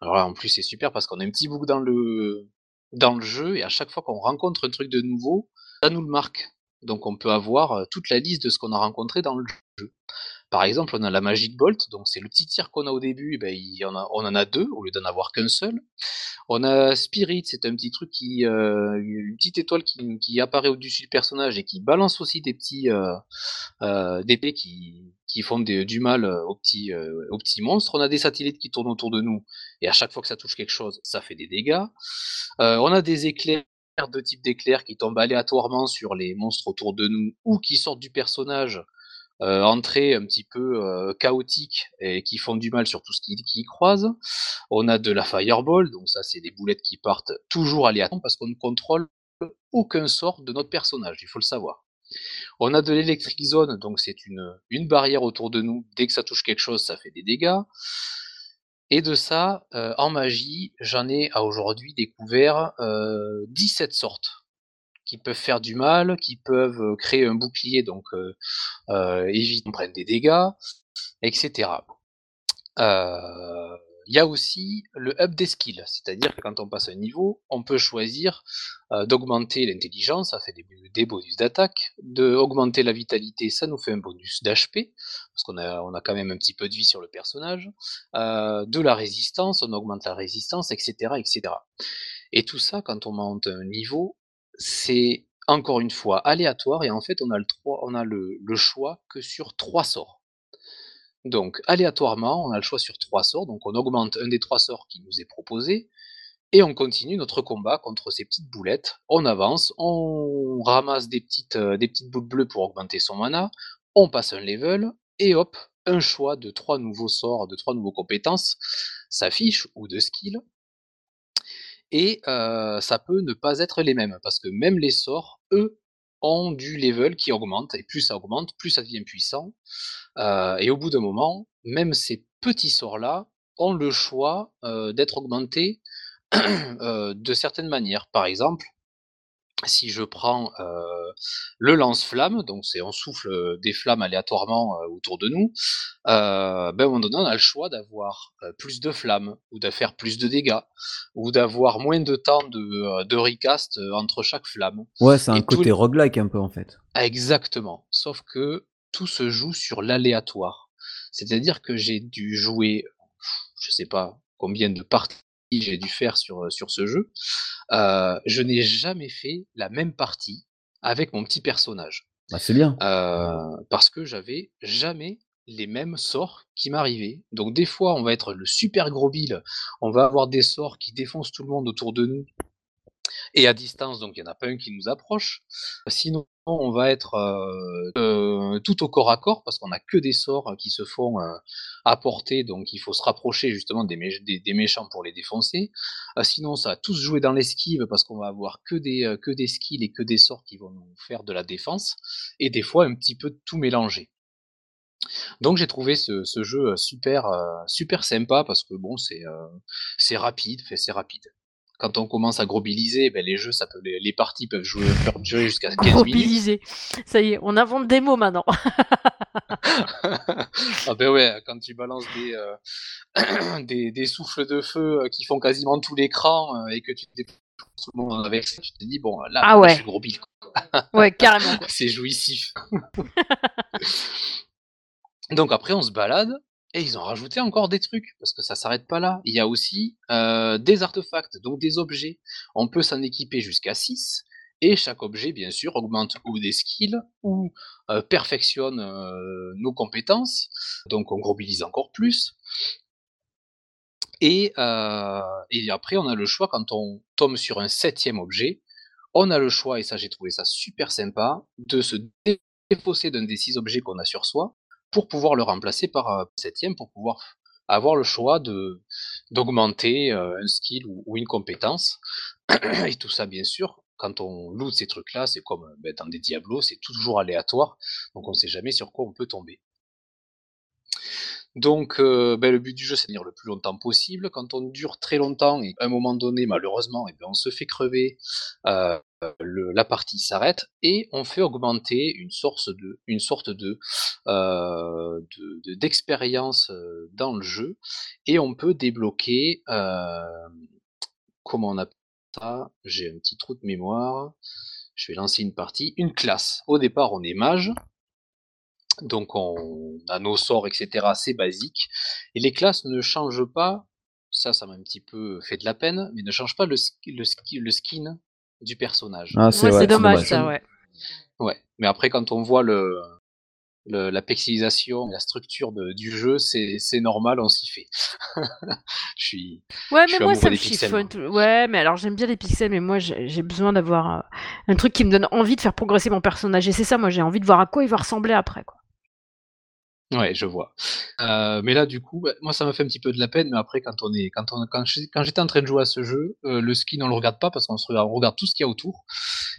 alors là en plus c'est super parce qu'on a un petit bouc dans le, dans le jeu et à chaque fois qu'on rencontre un truc de nouveau, ça nous le marque. Donc on peut avoir euh, toute la liste de ce qu'on a rencontré dans le jeu. Par exemple, on a la Magic Bolt, donc c'est le petit tir qu'on a au début, ben, il y en a, on en a deux au lieu d'en avoir qu'un seul. On a Spirit, c'est un petit truc euh, une petite étoile qui, apparaît au-dessus du personnage et qui balance aussi des petits, euh, euh, des qui, qui font du mal aux petits, aux petits monstres. On a des satellites qui tournent autour de nous et à chaque fois que ça touche quelque chose, ça fait des dégâts. on a des éclairs de type d'éclairs qui tombent aléatoirement sur les monstres autour de nous ou qui sortent du personnage euh, entrées un petit peu euh, chaotiques et qui font du mal sur tout ce qui, qui croise. On a de la fireball, donc ça c'est des boulettes qui partent toujours aléatoirement parce qu'on ne contrôle aucun sort de notre personnage, il faut le savoir. On a de l'électric zone, donc c'est une, barrière autour de nous. Dès que ça touche quelque chose, ça fait des dégâts. Et de ça, euh, en magie, j'en ai à aujourd'hui découvert euh, 17 sortes qui peuvent faire du mal, qui peuvent créer un bouclier, donc éviter qu'on prenne des dégâts. etc. Euh, il y a aussi le up des skills, c'est-à-dire que quand on passe un niveau, on peut choisir euh, d'augmenter l'intelligence, ça fait des, bonus d'attaque, d'augmenter la vitalité, ça nous fait un bonus d'HP, parce qu'on a, on a quand même un petit peu de vie sur le personnage, euh, de la résistance, on augmente la résistance, etc., etc. Et tout ça, quand on monte un niveau, c'est encore une fois aléatoire, et en fait, on a le, choix que sur trois sorts. Donc, aléatoirement, on a le choix sur trois sorts, donc on augmente un des trois sorts qui nous est proposé, et on continue notre combat contre ces petites boulettes. On avance, on ramasse des petites, euh, boules bleues pour augmenter son mana, on passe un level, et hop, un choix de trois nouveaux sorts, de trois nouveaux compétences s'affiche, ou de skills. Et ça peut ne pas être les mêmes, parce que même les sorts, eux, ont du level qui augmente, et plus ça augmente, plus ça devient puissant. Et au bout d'un moment, même ces petits sorts-là ont le choix d'être augmentés de certaines manières. Par exemple, si je prends le lance-flamme, donc c'est on souffle des flammes aléatoirement autour de nous, ben à un moment donné, on a le choix d'avoir plus de flammes, ou de faire plus de dégâts, ou d'avoir moins de temps de, de recast entre chaque flamme.
Ouais, c'est un côté roguelike un peu en fait.
Exactement. Sauf que tout se joue sur l'aléatoire. C'est-à-dire que j'ai dû jouer, je sais pas combien de parties j'ai dû faire sur, sur ce jeu. Euh, je n'ai jamais fait la même partie avec mon petit personnage.
Bah, c'est bien.
Euh, parce que j'avais jamais les mêmes sorts qui m'arrivaient. Donc des fois, on va être le super gros bill, on va avoir des sorts qui défoncent tout le monde autour de nous, et à distance, donc il n'y en a pas un qui nous approche. Sinon, on va être euh, euh, tout au corps à corps parce qu'on n'a que des sorts qui se font euh, apporter, donc il faut se rapprocher justement des, méchants pour les défoncer. sinon, ça va tous jouer dans l'esquive parce qu'on va avoir que des, que des skills et que des sorts qui vont nous faire de la défense, et des fois un petit peu tout mélanger. Donc j'ai trouvé ce, jeu super, super sympa parce que bon, c'est c'est rapide, c'est rapide quand on commence à grobiliser, ben les jeux, ça peut, les, parties peuvent jouer, durer jusqu'à 15 minutes. Grobiliser,
ça y est, on invente des mots maintenant.
ah ben ouais, quand tu balances des, euh, des, souffles de feu euh, qui font quasiment tout l'écran euh, et que tu te tout le monde avec ça, tu te dis, bon, là,
ah ouais.
je grobile.
ouais, carrément.
C'est jouissif. Donc après, on se balade et ils ont rajouté encore des trucs, parce que ça s'arrête pas là. Il y a aussi euh, des artefacts, donc des objets. On peut s'en équiper jusqu'à 6, et chaque objet, bien sûr, augmente ou des skills, ou euh, perfectionne euh, nos compétences, donc on grobilise encore plus. Et, et après, on a le choix, quand on tombe sur un septième objet, on a le choix, et ça j'ai trouvé ça super sympa, de se défausser d'un des six objets qu'on a sur soi, pour pouvoir le remplacer par un septième, pour pouvoir avoir le choix d'augmenter euh, un skill ou, une compétence. Et tout ça, bien sûr, quand on loot ces trucs-là, c'est comme ben, dans des Diablos, c'est toujours aléatoire, donc on ne sait jamais sur quoi on peut tomber. Donc, euh, ben, le but du jeu, c'est de tenir le plus longtemps possible. Quand on dure très longtemps, et à un moment donné, malheureusement, eh on se fait crever, euh, la partie s'arrête et on fait augmenter une sorte de, une sorte de, euh, d'expérience dans le jeu et on peut débloquer, comment on appelle ça? J'ai un petit trou de mémoire. Je vais lancer une partie, une classe. Au départ, on est mage, donc on a nos sorts, etc. C'est basique. Et les classes ne changent pas, ça, ça m'a un petit peu fait de la peine, mais ne changent pas le, le, le skin du personnage.
Ah, c'est dommage, ça, ouais.
Ouais, mais après, quand on voit le, la pixelisation, la structure du jeu, c'est normal, on s'y fait. je suis.
Ouais, mais moi ça me chiffonne. Ouais, mais alors j'aime bien les pixels, mais moi j'ai besoin d'avoir euh, un truc qui me donne envie de faire progresser mon personnage. Et c'est ça, moi j'ai envie de voir à quoi il va ressembler après. Quoi.
Ouais, je vois. Euh, mais là, du coup, bah, moi, ça m'a fait un petit peu de la peine, mais après, quand on est, quand on, quand j'étais en train de jouer à ce jeu, euh, le skin, on le regarde pas parce qu'on se regarde, on regarde tout ce qu'il y a autour.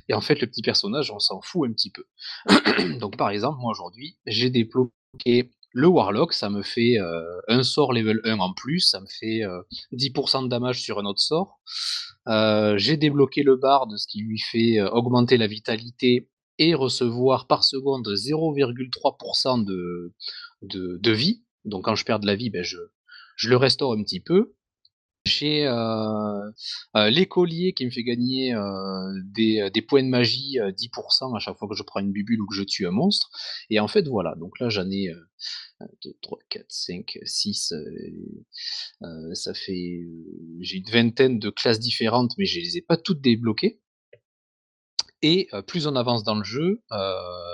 Et en fait, le petit personnage, on s'en fout un petit peu. Donc, par exemple, moi aujourd'hui, j'ai débloqué le Warlock, ça me fait euh, un sort level 1 en plus, ça me fait 10% de damage sur un autre sort. j'ai débloqué le Bard, ce qui lui fait augmenter la vitalité et recevoir par seconde 0,3% de, de, de vie. Donc quand je perds de la vie, ben je, je le restaure un petit peu. J'ai euh, euh, l'écolier qui me fait gagner euh, des, des, points de magie 10% à chaque fois que je prends une bubule ou que je tue un monstre. Et en fait, voilà. Donc là, j'en ai 2, 3, 4, 5, 6. ça fait. J'ai une vingtaine de classes différentes, mais je les ai pas toutes débloquées. Et plus on avance dans le jeu,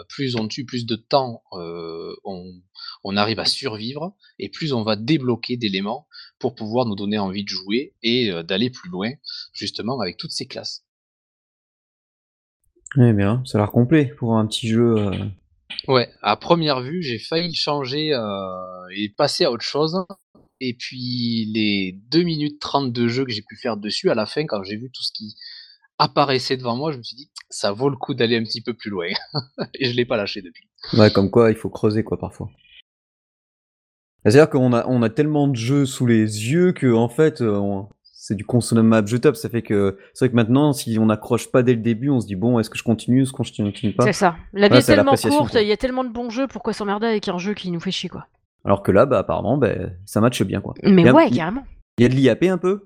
plus on tue, plus de temps on, arrive à survivre, et plus on va débloquer d'éléments pour pouvoir nous donner envie de jouer et d'aller plus loin, justement, avec toutes ces classes.
Eh bien, ça a l'air complet pour un petit jeu.
Ouais, à première vue, j'ai failli changer et passer à autre chose. Et puis les 2 minutes 30 de jeu que j'ai pu faire dessus, à la fin, quand j'ai vu tout ce qui apparaissait devant moi, je me suis dit, ça vaut le coup d'aller un petit peu plus loin. et je l'ai pas lâché depuis.
Ouais, comme quoi, il faut creuser quoi parfois. C'est-à-dire qu'on a, on a tellement de jeux sous les yeux que en fait, euh, c'est du consommable jetable. Ça fait que c'est vrai que maintenant, si on n'accroche pas dès le début, on se dit bon, est-ce que je continue, est-ce que je continue pas?
C'est ça. La vie est tellement courte, il y a tellement de bons jeux, pourquoi s'emmerder avec un jeu qui nous fait chier quoi?
Alors que là, bah apparemment, bah, ça matche bien quoi.
Mais ouais, carrément.
Il y a de l'IAP un peu?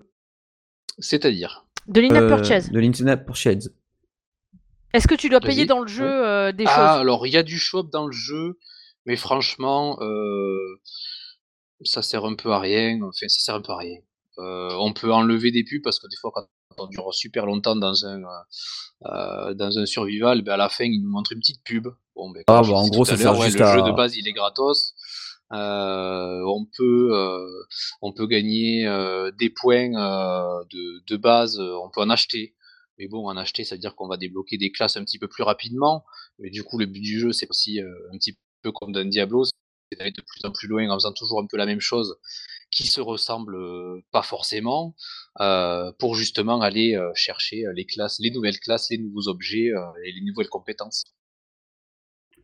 C'est-à-dire?
De l'in-app purchase.
De l'in-app purchase.
Est-ce que tu dois payer dans le jeu euh, des ah, choses?
Ah, alors il y a du shop dans le jeu, mais franchement, euh, ça sert un peu à rien. Enfin, ça sert un peu à rien. Euh, on peut enlever des pubs parce que des fois, quand on dure super longtemps dans un dans un survival, ben à la fin, il nous montre une petite pub.
Bon, ben, ah, bah, en gros, ça sert juste
le jeu de base, il est gratos. On peut on peut gagner des points de, de, base, on peut en acheter. Mais bon, en acheter, ça veut dire qu'on va débloquer des classes un petit peu plus rapidement. Mais du coup, le but du jeu, c'est aussi euh, un petit peu comme dans Diablo, c'est d'aller de plus en plus loin en faisant toujours un peu la même chose, qui se ressemble euh, pas forcément, euh, pour justement aller chercher les classes, les nouvelles classes, les nouveaux objets et les nouvelles compétences.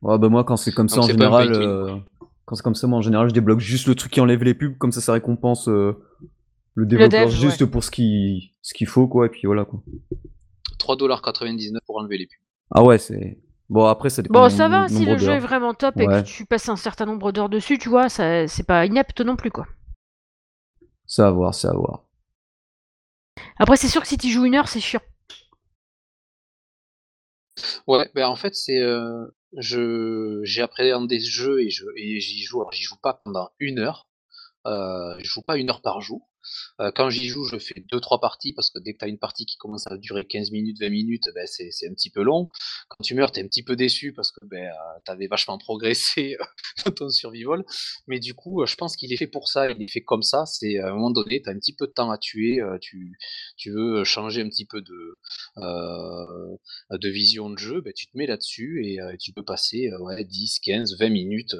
Ouais, bah moi, quand c'est comme ça en général, quand c'est comme ça, moi en général, je débloque juste le truc qui enlève les pubs, comme ça, ça récompense le développeur juste pour ce qu'il ce qu'il faut, quoi, et puis voilà, quoi.
3,99$ pour enlever les pubs.
Ah ouais, c'est. Bon, après, ça dépend.
Bon, ça va, si le jeu est vraiment top et que tu passes un certain nombre d'heures dessus, tu vois, ça, c'est pas inepte non plus, quoi.
Ça à voir, ça à voir.
Après, c'est sûr que si tu joues une heure, c'est chiant.
Ouais, ben en fait, c'est. Euh, je j'ai appréhendé ce jeu et je et j'y joue. Alors, j'y joue pas pendant une heure. Euh, je joue pas une heure par jour. Euh, quand j'y joue, je fais 2-3 parties parce que dès que tu as une partie qui commence à durer 15 minutes, 20 minutes, ben, c'est, un petit peu long. Quand tu meurs, tu es un petit peu déçu parce que ben, euh, tu avais vachement progressé dans ton survival. Mais du coup, je pense qu'il est fait pour ça, il est fait comme ça. C'est à un moment donné, tu as un petit peu de temps à tuer, tu, veux changer un petit peu de, vision de jeu, ben, tu te mets là-dessus et tu peux passer ouais, 10, 15, 20 minutes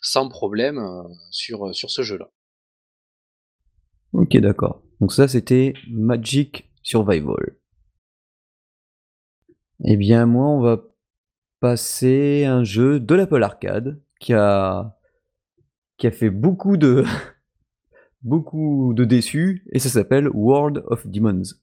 sans problème sur ce jeu-là.
Ok, d'accord. Donc ça, c'était Magic Survival. Eh bien, moi, on va passer un jeu de l'Apple Arcade qui a qui a fait beaucoup de beaucoup de déçus et ça s'appelle World of Demons.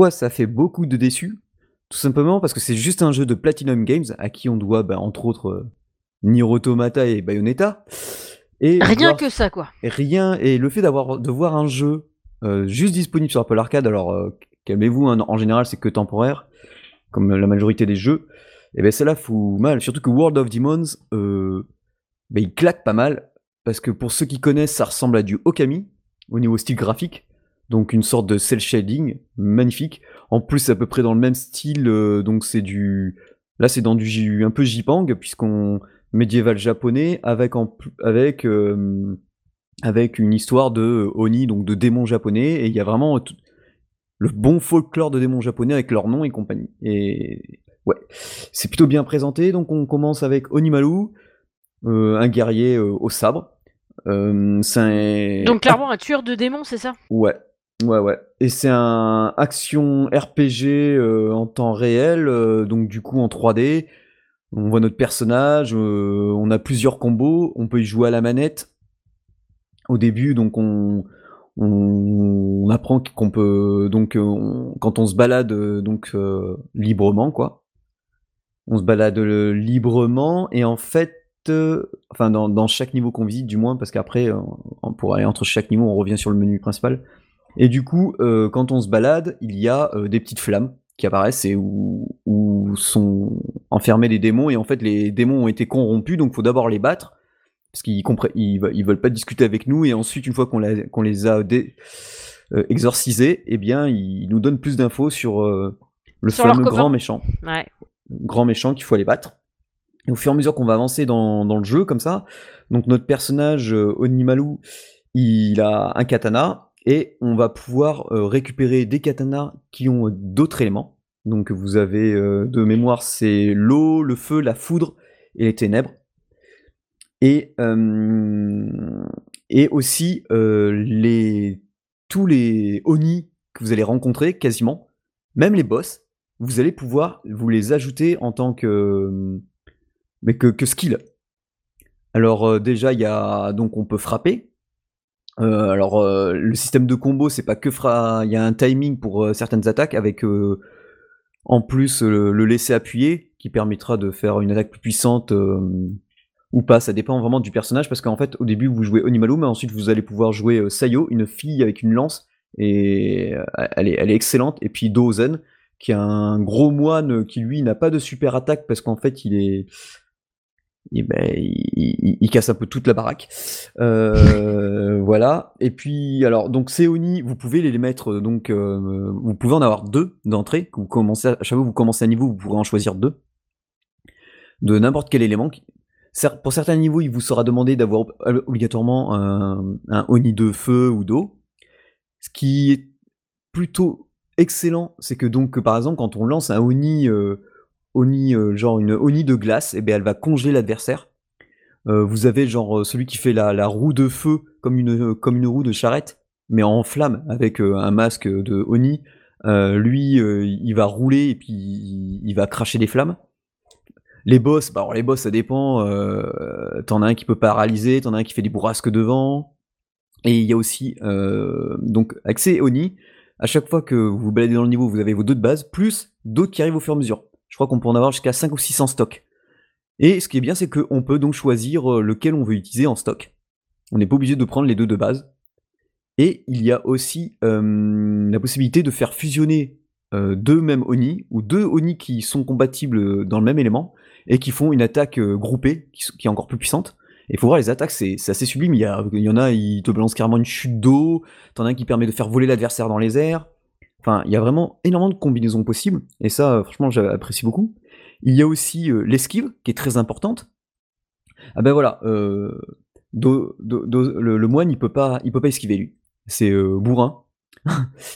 Pourquoi ça fait beaucoup de déçus? Tout simplement parce que c'est juste un jeu de Platinum Games à qui on doit, bah, entre autres, euh, Nier Automata et Bayonetta.
Et rien que ça, quoi.
Rien. Et le fait d'avoir de voir un jeu euh, juste disponible sur Apple Arcade, alors euh, calmez-vous, hein, en général c'est que temporaire, comme la majorité des jeux. Et ben cela fout mal. Surtout que World of Demons, ben, il claque pas mal parce que pour ceux qui connaissent, ça ressemble à du Okami au niveau style graphique donc une sorte de cel shading magnifique. En plus, c'est à peu près dans le même style, euh, donc c'est du, là c'est dans du un peu jipang puisqu'on médiéval japonais avec avec euh, avec une histoire de oni donc de démons japonais et il y a vraiment le bon folklore de démons japonais avec leur nom et compagnie. Et ouais. C'est plutôt bien présenté. Donc on commence avec Onimalu, un guerrier au sabre. c'est
Donc clairement un tueur de démons, c'est ça?
Ouais, Ouais, ouais. Et c'est un action RPG en temps réel, donc du coup en 3D. On voit notre personnage, on a plusieurs combos, on peut y jouer à la manette. Au début, donc on, on, apprend qu'on peut donc quand on se balade donc librement quoi. On se balade librement et en fait, enfin dans, dans chaque niveau qu'on visite du moins, parce qu'après pour aller entre chaque niveau, on revient sur le menu principal. Et du coup, euh, quand on se balade, il y a euh, des petites flammes qui apparaissent et où, sont enfermés les démons. Et en fait, les démons ont été corrompus, donc il faut d'abord les battre. Parce qu'ils ils, ils veulent pas discuter avec nous. Et ensuite, une fois qu'on les a euh, exorcisés, eh bien, ils nous donnent plus d'infos sur le fameux grand méchant.
Ouais.
Grand méchant qu'il faut aller battre. Et au fur et à mesure qu'on va avancer dans, dans, le jeu, comme ça, donc notre personnage, Onimalu, il a un katana, et on va pouvoir euh, récupérer des katanas qui ont d'autres éléments. Donc vous avez euh, de mémoire, c'est l'eau, le feu, la foudre et les ténèbres. Et, euh, et aussi les, tous les Oni que vous allez rencontrer quasiment, même les boss, vous allez pouvoir vous les ajouter en tant que, mais que, que skill. Alors déjà, il y a donc on peut frapper, euh, alors, euh, le système de combo, c'est pas que fra il y a un timing pour euh, certaines attaques avec en plus le laisser appuyer qui permettra de faire une attaque plus puissante ou pas. Ça dépend vraiment du personnage parce qu'en fait, au début, vous jouez Onimalu, mais ensuite vous allez pouvoir jouer Sayo, une fille avec une lance et elle est, elle est excellente. Et puis Dozen, qui est un gros moine qui lui n'a pas de super attaque parce qu'en fait, il est et ben, il, casse un peu toute la baraque. Euh, voilà. Et puis, alors, donc ces Oni, vous pouvez les mettre, donc, euh, vous pouvez en avoir deux d'entrée. Vous commencez à, chaque fois que vous commencez un niveau, vous pourrez en choisir deux de n'importe quel élément. Pour certains niveaux, il vous sera demandé d'avoir obligatoirement un, Oni de feu ou d'eau. Ce qui est plutôt excellent, c'est que donc, par exemple, quand on lance un Oni euh, Oni, euh, genre une Oni de glace, et eh bien elle va congeler l'adversaire. Euh, vous avez genre euh, celui qui fait la, roue de feu comme une, comme une roue de charrette, mais en flamme avec un masque de Oni. lui, il va rouler et puis il, va cracher des flammes. Les boss, bah alors les boss ça dépend. t'en as un qui peut paralyser, t'en as un qui fait des bourrasques devant. Et il y a aussi donc accès Oni. À chaque fois que vous vous baladez dans le niveau, vous avez vos deux de base, plus d'autres qui arrivent au fur et à mesure. Je crois qu'on peut en avoir jusqu'à 5 ou 6 en stock. Et ce qui est bien, c'est qu'on peut donc choisir euh, lequel on veut utiliser en stock. On n'est pas obligé de prendre les deux de base. Et il y a aussi euh, la possibilité de faire fusionner euh, deux mêmes Oni, ou deux Oni qui sont compatibles dans le même élément, et qui font une attaque groupée, qui, est encore plus puissante. Et il faut voir les attaques, c'est assez sublime. Il y, il y en a, ils te balancent carrément une chute d'eau, t'en as un qui permet de faire voler l'adversaire dans les airs. Enfin, il y a vraiment énormément de combinaisons possibles, et ça, euh, franchement, j'apprécie beaucoup. Il y a aussi euh, l'esquive, qui est très importante. Ah ben voilà, euh, le, moine, il peut pas, il peut pas esquiver lui. C'est bourrin.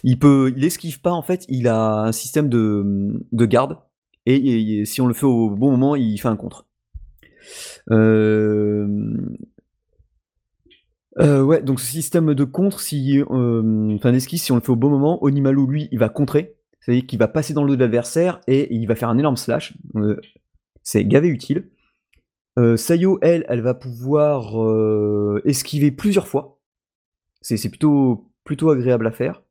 il peut, il esquive pas en fait. Il a un système de, garde, et, si on le fait au bon moment, il fait un contre. Euh, ouais, donc ce système de contre, si, euh, enfin d'esquisse, si on le fait au bon moment, Onimalu, lui, il va contrer, c'est-à-dire qu'il va passer dans le dos de l'adversaire et il va faire un énorme slash. Euh, c'est gavé utile. Sayo, elle, elle va pouvoir esquiver plusieurs fois. C'est plutôt, agréable à faire.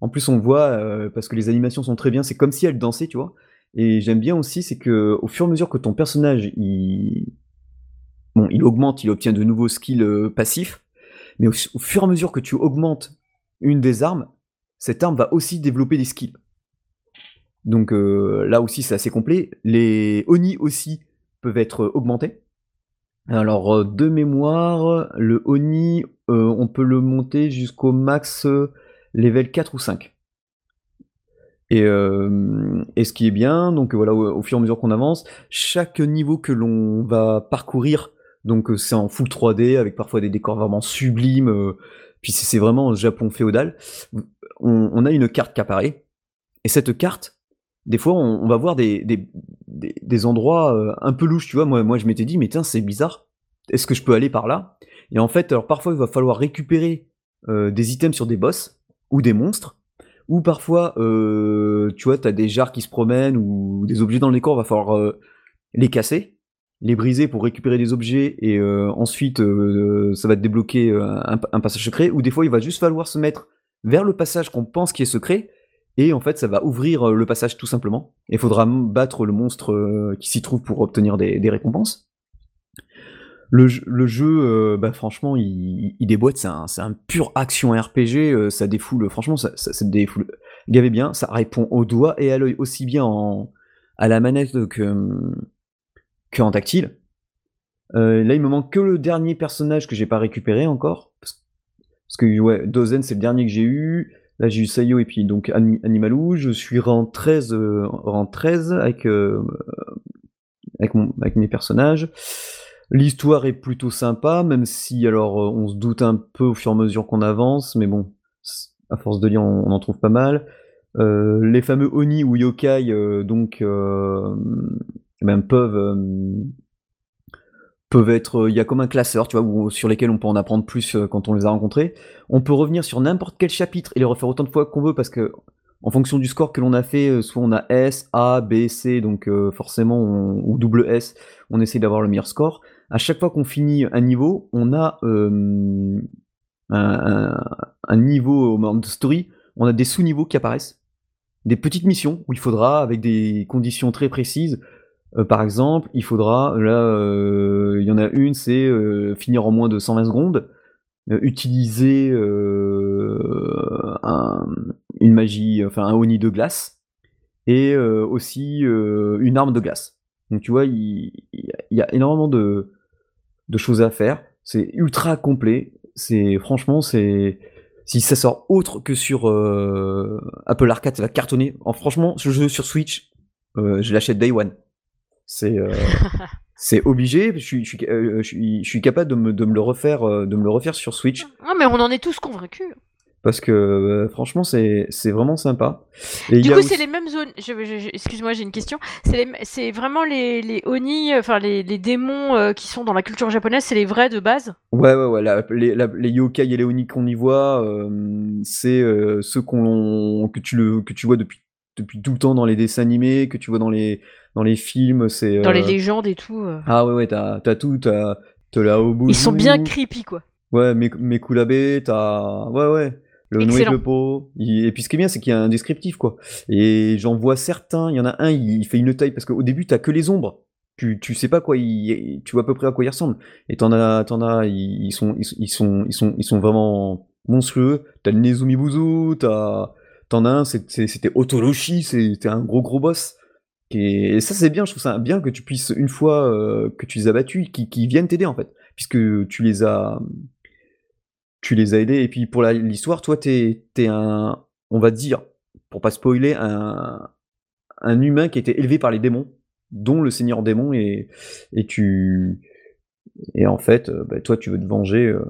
En plus, on voit, parce que les animations sont très bien, c'est comme si elle dansait, tu vois. Et j'aime bien aussi, c'est que au fur et à mesure que ton personnage, il, bon, il augmente, il obtient de nouveaux skills passifs, mais au, fur et à mesure que tu augmentes une des armes, cette arme va aussi développer des skills. Donc euh, là aussi c'est assez complet. Les Oni aussi peuvent être augmentés. Alors euh, de mémoire, le Oni, euh, on peut le monter jusqu'au max level 4 ou 5. Et, ce qui est bien, donc voilà, au fur et à mesure qu'on avance, chaque niveau que l'on va parcourir donc euh, c'est en full 3D avec parfois des décors vraiment sublimes. Euh, puis c'est vraiment Japon féodal. On, a une carte qui apparaît et cette carte, des fois, on, on va voir des, des, des, endroits euh, un peu louches, tu vois. Moi, moi je m'étais dit, mais tiens, c'est bizarre. Est-ce que je peux aller par là? Et en fait, alors parfois, il va falloir récupérer des items sur des boss ou des monstres. Ou parfois, euh, tu vois, t'as des jars qui se promènent ou des objets dans le décor, va falloir les casser, les briser pour récupérer des objets et euh, ensuite euh, ça va te débloquer euh, un, passage secret. Ou des fois, il va juste falloir se mettre vers le passage qu'on pense qui est secret et en fait, ça va ouvrir euh, le passage tout simplement. Il faudra battre le monstre euh, qui s'y trouve pour obtenir des, récompenses. Le, jeu- euh, bah, franchement, il, déboîte. C'est un, pur action RPG. euh, ça défoule, franchement, ça, défoule gavé bien. Ça répond au doigt et à l'œil aussi bien en, à la manette que, que en tactile. Euh, là, il me manque que le dernier personnage que j'ai pas récupéré encore. Parce, que, ouais, Dozen, c'est le dernier que j'ai eu. Là, j'ai eu Sayo et puis donc Ani- Animalou. Je suis rang 13, euh, rang 13 avec, euh, avec, mes personnages. L'histoire est plutôt sympa, même si alors euh, on se doute un peu au fur et à mesure qu'on avance, mais bon, à force de lire, on, en trouve pas mal. Les fameux Oni ou Yokai, donc, euh, eh ben, peuvent, euh, peuvent être. Il y a comme un classeur, tu vois, où- sur lesquels on peut en apprendre plus euh, quand on les a rencontrés. On peut revenir sur n'importe quel chapitre et les refaire autant de fois qu'on veut parce que en fonction du score que l'on a fait, euh, soit on a S, A, B, C, donc euh, forcément, ou double S, on essaie d'avoir le meilleur score. À chaque fois qu'on finit un niveau, on a euh, un, un- niveau au de story, on a des sous-niveaux qui apparaissent, des petites missions où il faudra, avec des conditions très précises, euh, par exemple, il faudra, là, euh, il y en a une, c'est euh, finir en moins de 120 secondes, utiliser un- une magie, enfin un Oni de glace, et aussi une arme de glace. Donc tu vois, il, y a- énormément de, choses à faire. C'est ultra complet. C'est franchement, c'est si ça sort autre que sur Apple Arcade, ça va cartonner. En franchement, ce jeu sur Switch, je l'achète Day One. C'est euh, c'est obligé. Je suis, je, suis, euh, je, suis, je suis capable de me, de me le refaire, euh, de me le refaire sur Switch
Non, mais on en est tous convaincus.
parce que euh, franchement, c'est vraiment sympa. Et
Du coup,
aussi-
c'est les mêmes zones. Excuse-moi, j'ai une question. C'est vraiment les, les Oni, enfin les, les démons euh, qui sont dans la culture japonaise, c'est les vrais de base?
Ouais, ouais, ouais. la- les, la- les yokai et les oni qu'on y voit, euh, c'est ceux qu'on que tu le que tu vois depuis depuis tout le temps dans les dessins animés, que tu vois dans les dans les films. C'est
Dans les
euh,
légendes et tout. euh.
ah ouais, ouais. T'as t'as tout. T'as t'as la Obuzu,
Ils sont bien creepy, quoi.
Ouais, Mek- Mekulabe, t'as ouais, ouais. Le Noé pot. Il- Et puis ce qui est bien, c'est qu'il y a un descriptif, quoi. Et j'en vois certains. Il y en a un, il fait une taille parce qu'au début, t'as que les ombres. Tu, tu sais pas quoi, il, tu vois à peu près à quoi il ressemble. Et t'en as, t'en as, ils ils sont, ils, sont- ils sont, ils sont, ils sont vraiment monstrueux. T'as le Nezumi Buzu, t'as, t'en as un, c'était Otoloshi, c'était un gros gros boss. Et ça c'est bien, je trouve ça bien que tu puisses une fois euh, que tu les as battus, qu'ils viennent t'aider en fait, puisque tu les as, tu les as aidés. Et puis pour l'histoire, toi t'es, t'es un, on va dire, pour pas spoiler, un, humain qui a été élevé par les démons, dont le Seigneur démon, et, et tu, et en fait, euh, bah, toi tu veux te venger euh,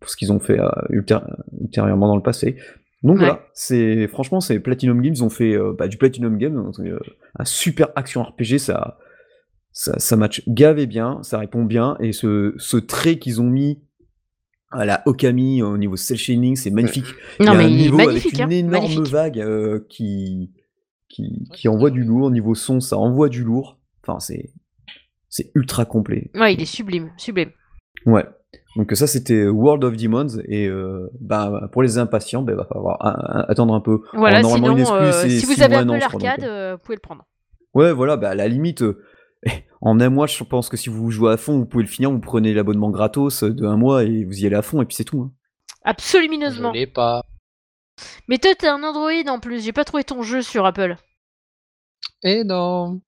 pour ce qu'ils ont fait ultér- ultérieurement dans le passé. Donc
Ouais.
voilà, c'est franchement c'est Platinum Games, ils ont fait euh, bah, du Platinum Games, donc, euh, un super action RPG, ça, ça, ça match gavé bien, ça répond bien, et ce, ce trait qu'ils ont mis à la Okami au niveau cel shading, c'est magnifique. Il y
Non,
a
mais
un
il est
niveau
magnifique.
avec une
hein,
énorme
magnifique.
vague euh, qui, qui, qui envoie du lourd. Niveau son, ça envoie du lourd. Enfin, c'est, c'est ultra complet.
Ouais, il est sublime, sublime.
Ouais. Donc ça, c'était World of Demons. Et euh, bah, pour les impatients, bah, va falloir attendre un peu.
Voilà,
Alors, normalement,
sinon,
une exclue,
euh, si vous avez un peu
je
l'arcade,
euh.
vous pouvez le prendre.
Ouais, voilà, bah, à la limite, euh, en un mois, je pense que si vous jouez à fond, vous pouvez le finir, vous prenez l'abonnement gratos de un mois et vous y allez à fond, et puis c'est tout. hein.
Je
Absolument.
l'ai pas.
Mais toi, t'es un Android en plus. J'ai pas trouvé ton jeu sur Apple.
Eh non.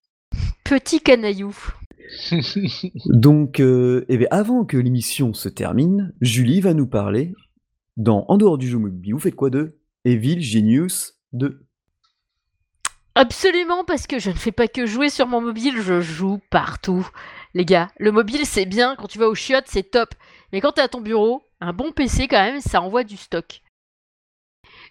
Petit canaillou.
Donc, euh, eh avant que l'émission se termine, Julie va nous parler, dans En dehors du jeu mobile, vous faites quoi de Evil Genius 2
Absolument, parce que je ne fais pas que jouer sur mon mobile, je joue partout. Les gars, le mobile c'est bien, quand tu vas au chiottes c'est top. Mais quand t'es à ton bureau, un bon PC quand même, ça envoie du stock.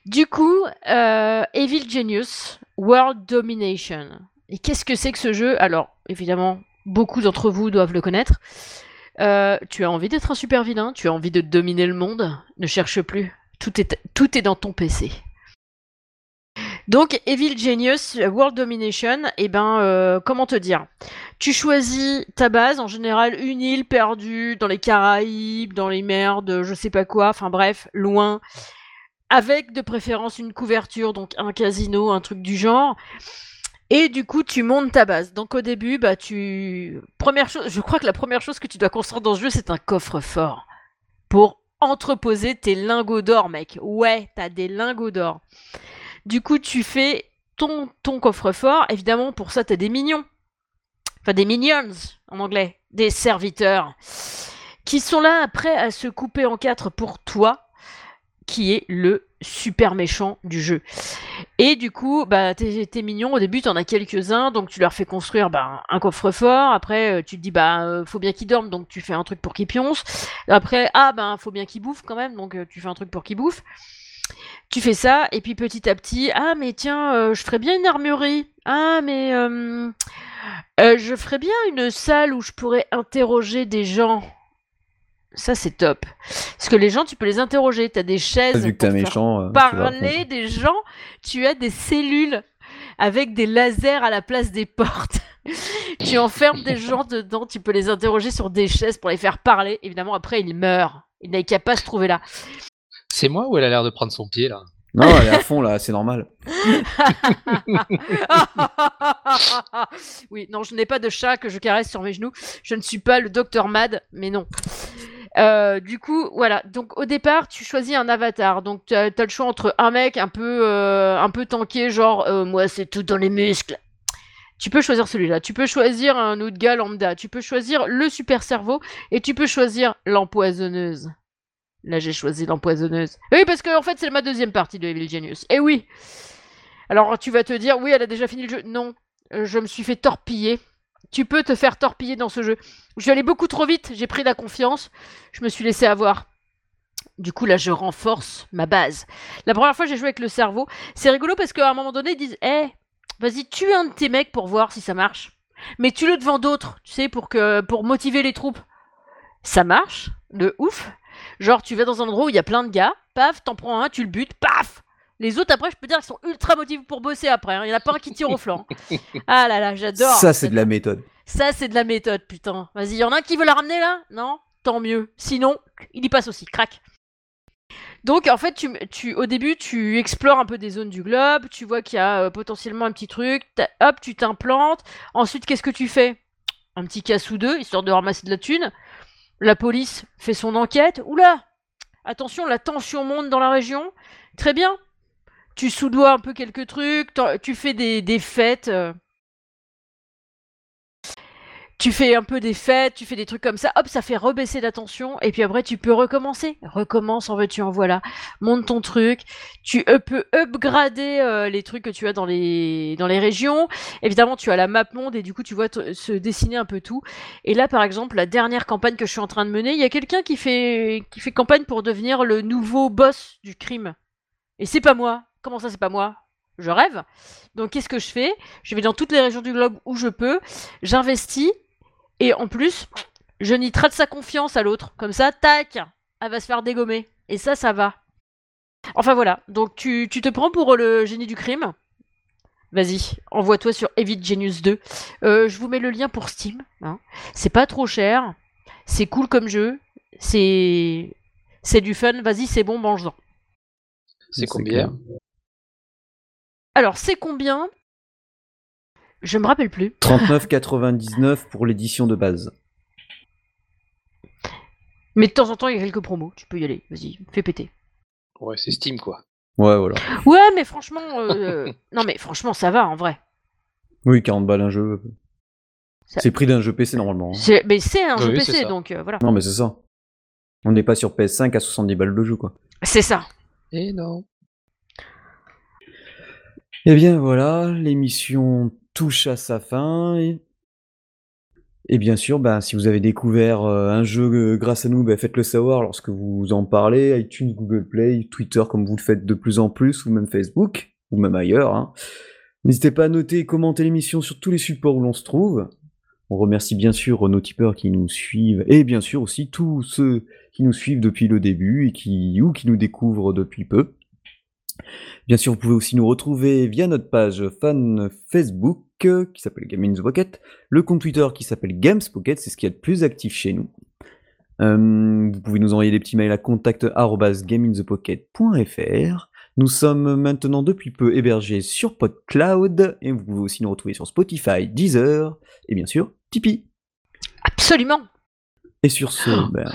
Du coup, euh, Evil Genius, World Domination. Et qu'est-ce que c'est que ce jeu? Alors, évidemment, beaucoup d'entre vous doivent le connaître. Euh, tu as envie d'être un super vilain, tu as envie de dominer le monde, ne cherche plus. Tout est, dans ton PC. Donc, Evil Genius, World Domination, et eh ben, euh, comment te dire? Tu choisis ta base, en général une île perdue dans les Caraïbes, dans les mers de je sais pas quoi, enfin bref, loin, avec de préférence une couverture, donc un casino, un truc du genre. Et du coup, tu montes ta base. Donc au début, bah tu première chose, je crois que la première chose que tu dois construire dans ce jeu, c'est un coffre-fort pour entreposer tes lingots d'or, mec. Ouais, t'as des lingots d'or. Du coup, tu fais ton, ton coffre-fort. Évidemment, pour ça, t'as des minions. Enfin, des minions en anglais. Des serviteurs. Qui sont là après à se couper en quatre pour toi qui est le super méchant du jeu. Et du coup, bah, t'es, mignon, au début t'en as quelques-uns, donc tu leur fais construire bah, un coffre-fort, après euh, tu te dis bah euh, faut bien qu'ils dorment, donc tu fais un truc pour qu'ils pioncent, après ah ben faut bien qu'ils bouffent quand même, donc euh, tu fais un truc pour qu'ils bouffent. Tu fais ça, et puis petit à petit, ah mais tiens, je ferais bien une armurerie, ah mais je ferais bien une salle où je pourrais interroger des gens. Ça, c'est top. Parce que les gens, tu peux les interroger. Tu as des chaises.
Vu que t'es méchant. Euh,
parler des gens. Tu as des cellules avec des lasers à la place des portes. tu enfermes des gens dedans. Tu peux les interroger sur des chaises pour les faire parler. Évidemment, après, ils meurent. Ils n'avaient qu'à pas se trouver là.
C'est moi ou elle a l'air de prendre son pied là?
Non, elle est à fond là, c'est normal.
oui, non, je n'ai pas de chat que je caresse sur mes genoux. Je ne suis pas le docteur Mad, mais non. Euh, du coup, voilà. Donc au départ, tu choisis un avatar. Donc tu as, le choix entre un mec un peu, euh, un peu tanké, genre euh, moi c'est tout dans les muscles. Tu peux choisir celui-là. Tu peux choisir un autre gars lambda. Tu peux choisir le super cerveau et tu peux choisir l'empoisonneuse. Là, j'ai choisi l'empoisonneuse. Oui, parce que en fait, c'est ma deuxième partie de Evil Genius. Et oui. Alors, tu vas te dire, oui, elle a déjà fini le jeu. Non, je me suis fait torpiller tu peux te faire torpiller dans ce jeu. Je suis allé beaucoup trop vite, j'ai pris la confiance, je me suis laissé avoir. Du coup, là, je renforce ma base. La première fois, j'ai joué avec le cerveau. C'est rigolo parce qu'à un moment donné, ils disent Eh, vas-y, tue un de tes mecs pour voir si ça marche. Mais tue-le devant d'autres, tu sais, pour, que, pour motiver les troupes. Ça marche, de ouf. Genre, tu vas dans un endroit où il y a plein de gars, paf, t'en prends un, tu le butes, paf les autres, après, je peux dire qu'ils sont ultra motivés pour bosser après. Hein. Il n'y en a pas un qui tire au flanc. Ah là là, j'adore.
Ça, c'est de la méthode.
Ça, c'est de la méthode, putain. Vas-y, il y en a un qui veut la ramener là? Non? Tant mieux. Sinon, il y passe aussi. Crac. Donc, en fait, tu, au début, tu explores un peu des zones du globe. Tu vois qu'il y a euh, potentiellement un petit truc. Hop, tu t'implantes. Ensuite, qu'est-ce que tu fais? Un petit casse ou deux, histoire de ramasser de la thune. La police fait son enquête. Oula Attention, la tension monte dans la région. Très bien tu soudois un peu quelques trucs, tu fais des, des fêtes. Euh. tu fais un peu des fêtes, tu fais des trucs comme ça, hop, ça fait rebaisser la tension, et puis après tu peux recommencer. Recommence en veux-tu en voilà. Monte ton truc. Tu peux upgrader euh, les trucs que tu as dans les, régions. Évidemment, tu as la map monde, et du coup tu vois se dessiner un peu tout. Et là, par exemple, la dernière campagne que je suis en train de mener, il y a quelqu'un qui fait, qui fait campagne pour devenir le nouveau boss du crime. Et c'est pas moi. Comment ça, c'est pas moi? Je rêve. Donc, qu'est-ce que je fais? Je vais dans toutes les régions du globe où je peux, j'investis, et en plus, je nitrate sa confiance à l'autre. Comme ça, tac, elle va se faire dégommer. Et ça, ça va. Enfin voilà, donc tu, te prends pour le génie du crime? Vas-y, envoie-toi sur Evit Genius 2. Euh, je vous mets le lien pour Steam. Hein. C'est pas trop cher. C'est cool comme jeu. C'est c'est du fun. Vas-y, c'est bon, mange-en.
C'est combien?
Alors, c'est combien? Je me rappelle plus.
39,99 pour l'édition de base.
Mais de temps en temps, il y a quelques promos. Tu peux y aller. Vas-y, fais péter.
Ouais, c'est Steam, quoi.
Ouais, voilà.
Ouais, mais franchement... Euh, non, mais franchement, ça va, en vrai.
Oui, 40 balles un jeu. C'est prix d'un jeu PC, normalement.
Hein. Mais c'est un jeu PC, donc euh, voilà.
Non, mais c'est ça. On n'est pas sur PS5 à 70 balles de jeu, quoi.
C'est ça.
Et non.
Eh bien voilà, l'émission touche à sa fin. Et, bien sûr, ben, si vous avez découvert euh, un jeu euh, grâce à nous, ben, faites-le savoir lorsque vous en parlez. iTunes, Google Play, Twitter comme vous le faites de plus en plus, ou même Facebook, ou même ailleurs. Hein. N'hésitez pas à noter et commenter l'émission sur tous les supports où l'on se trouve. On remercie bien sûr nos tipeurs qui nous suivent et bien sûr aussi tous ceux qui nous suivent depuis le début et qui, ou qui nous découvrent depuis peu. Bien sûr, vous pouvez aussi nous retrouver via notre page fan Facebook qui s'appelle Gaming the Pocket, le compte Twitter qui s'appelle Games Pocket, c'est ce qui est le plus actif chez nous. Euh, vous pouvez nous envoyer des petits mails à contact@gameinthepocket.fr. Nous sommes maintenant depuis peu hébergés sur PodCloud et vous pouvez aussi nous retrouver sur Spotify, Deezer et bien sûr Tipeee.
Absolument.
Et sur ce,
Oh,
ben,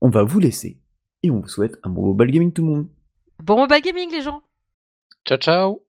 on va vous laisser et on vous souhaite un bon mobile gaming tout le monde.
Bon mobile gaming les gens.
Ciao, ciao.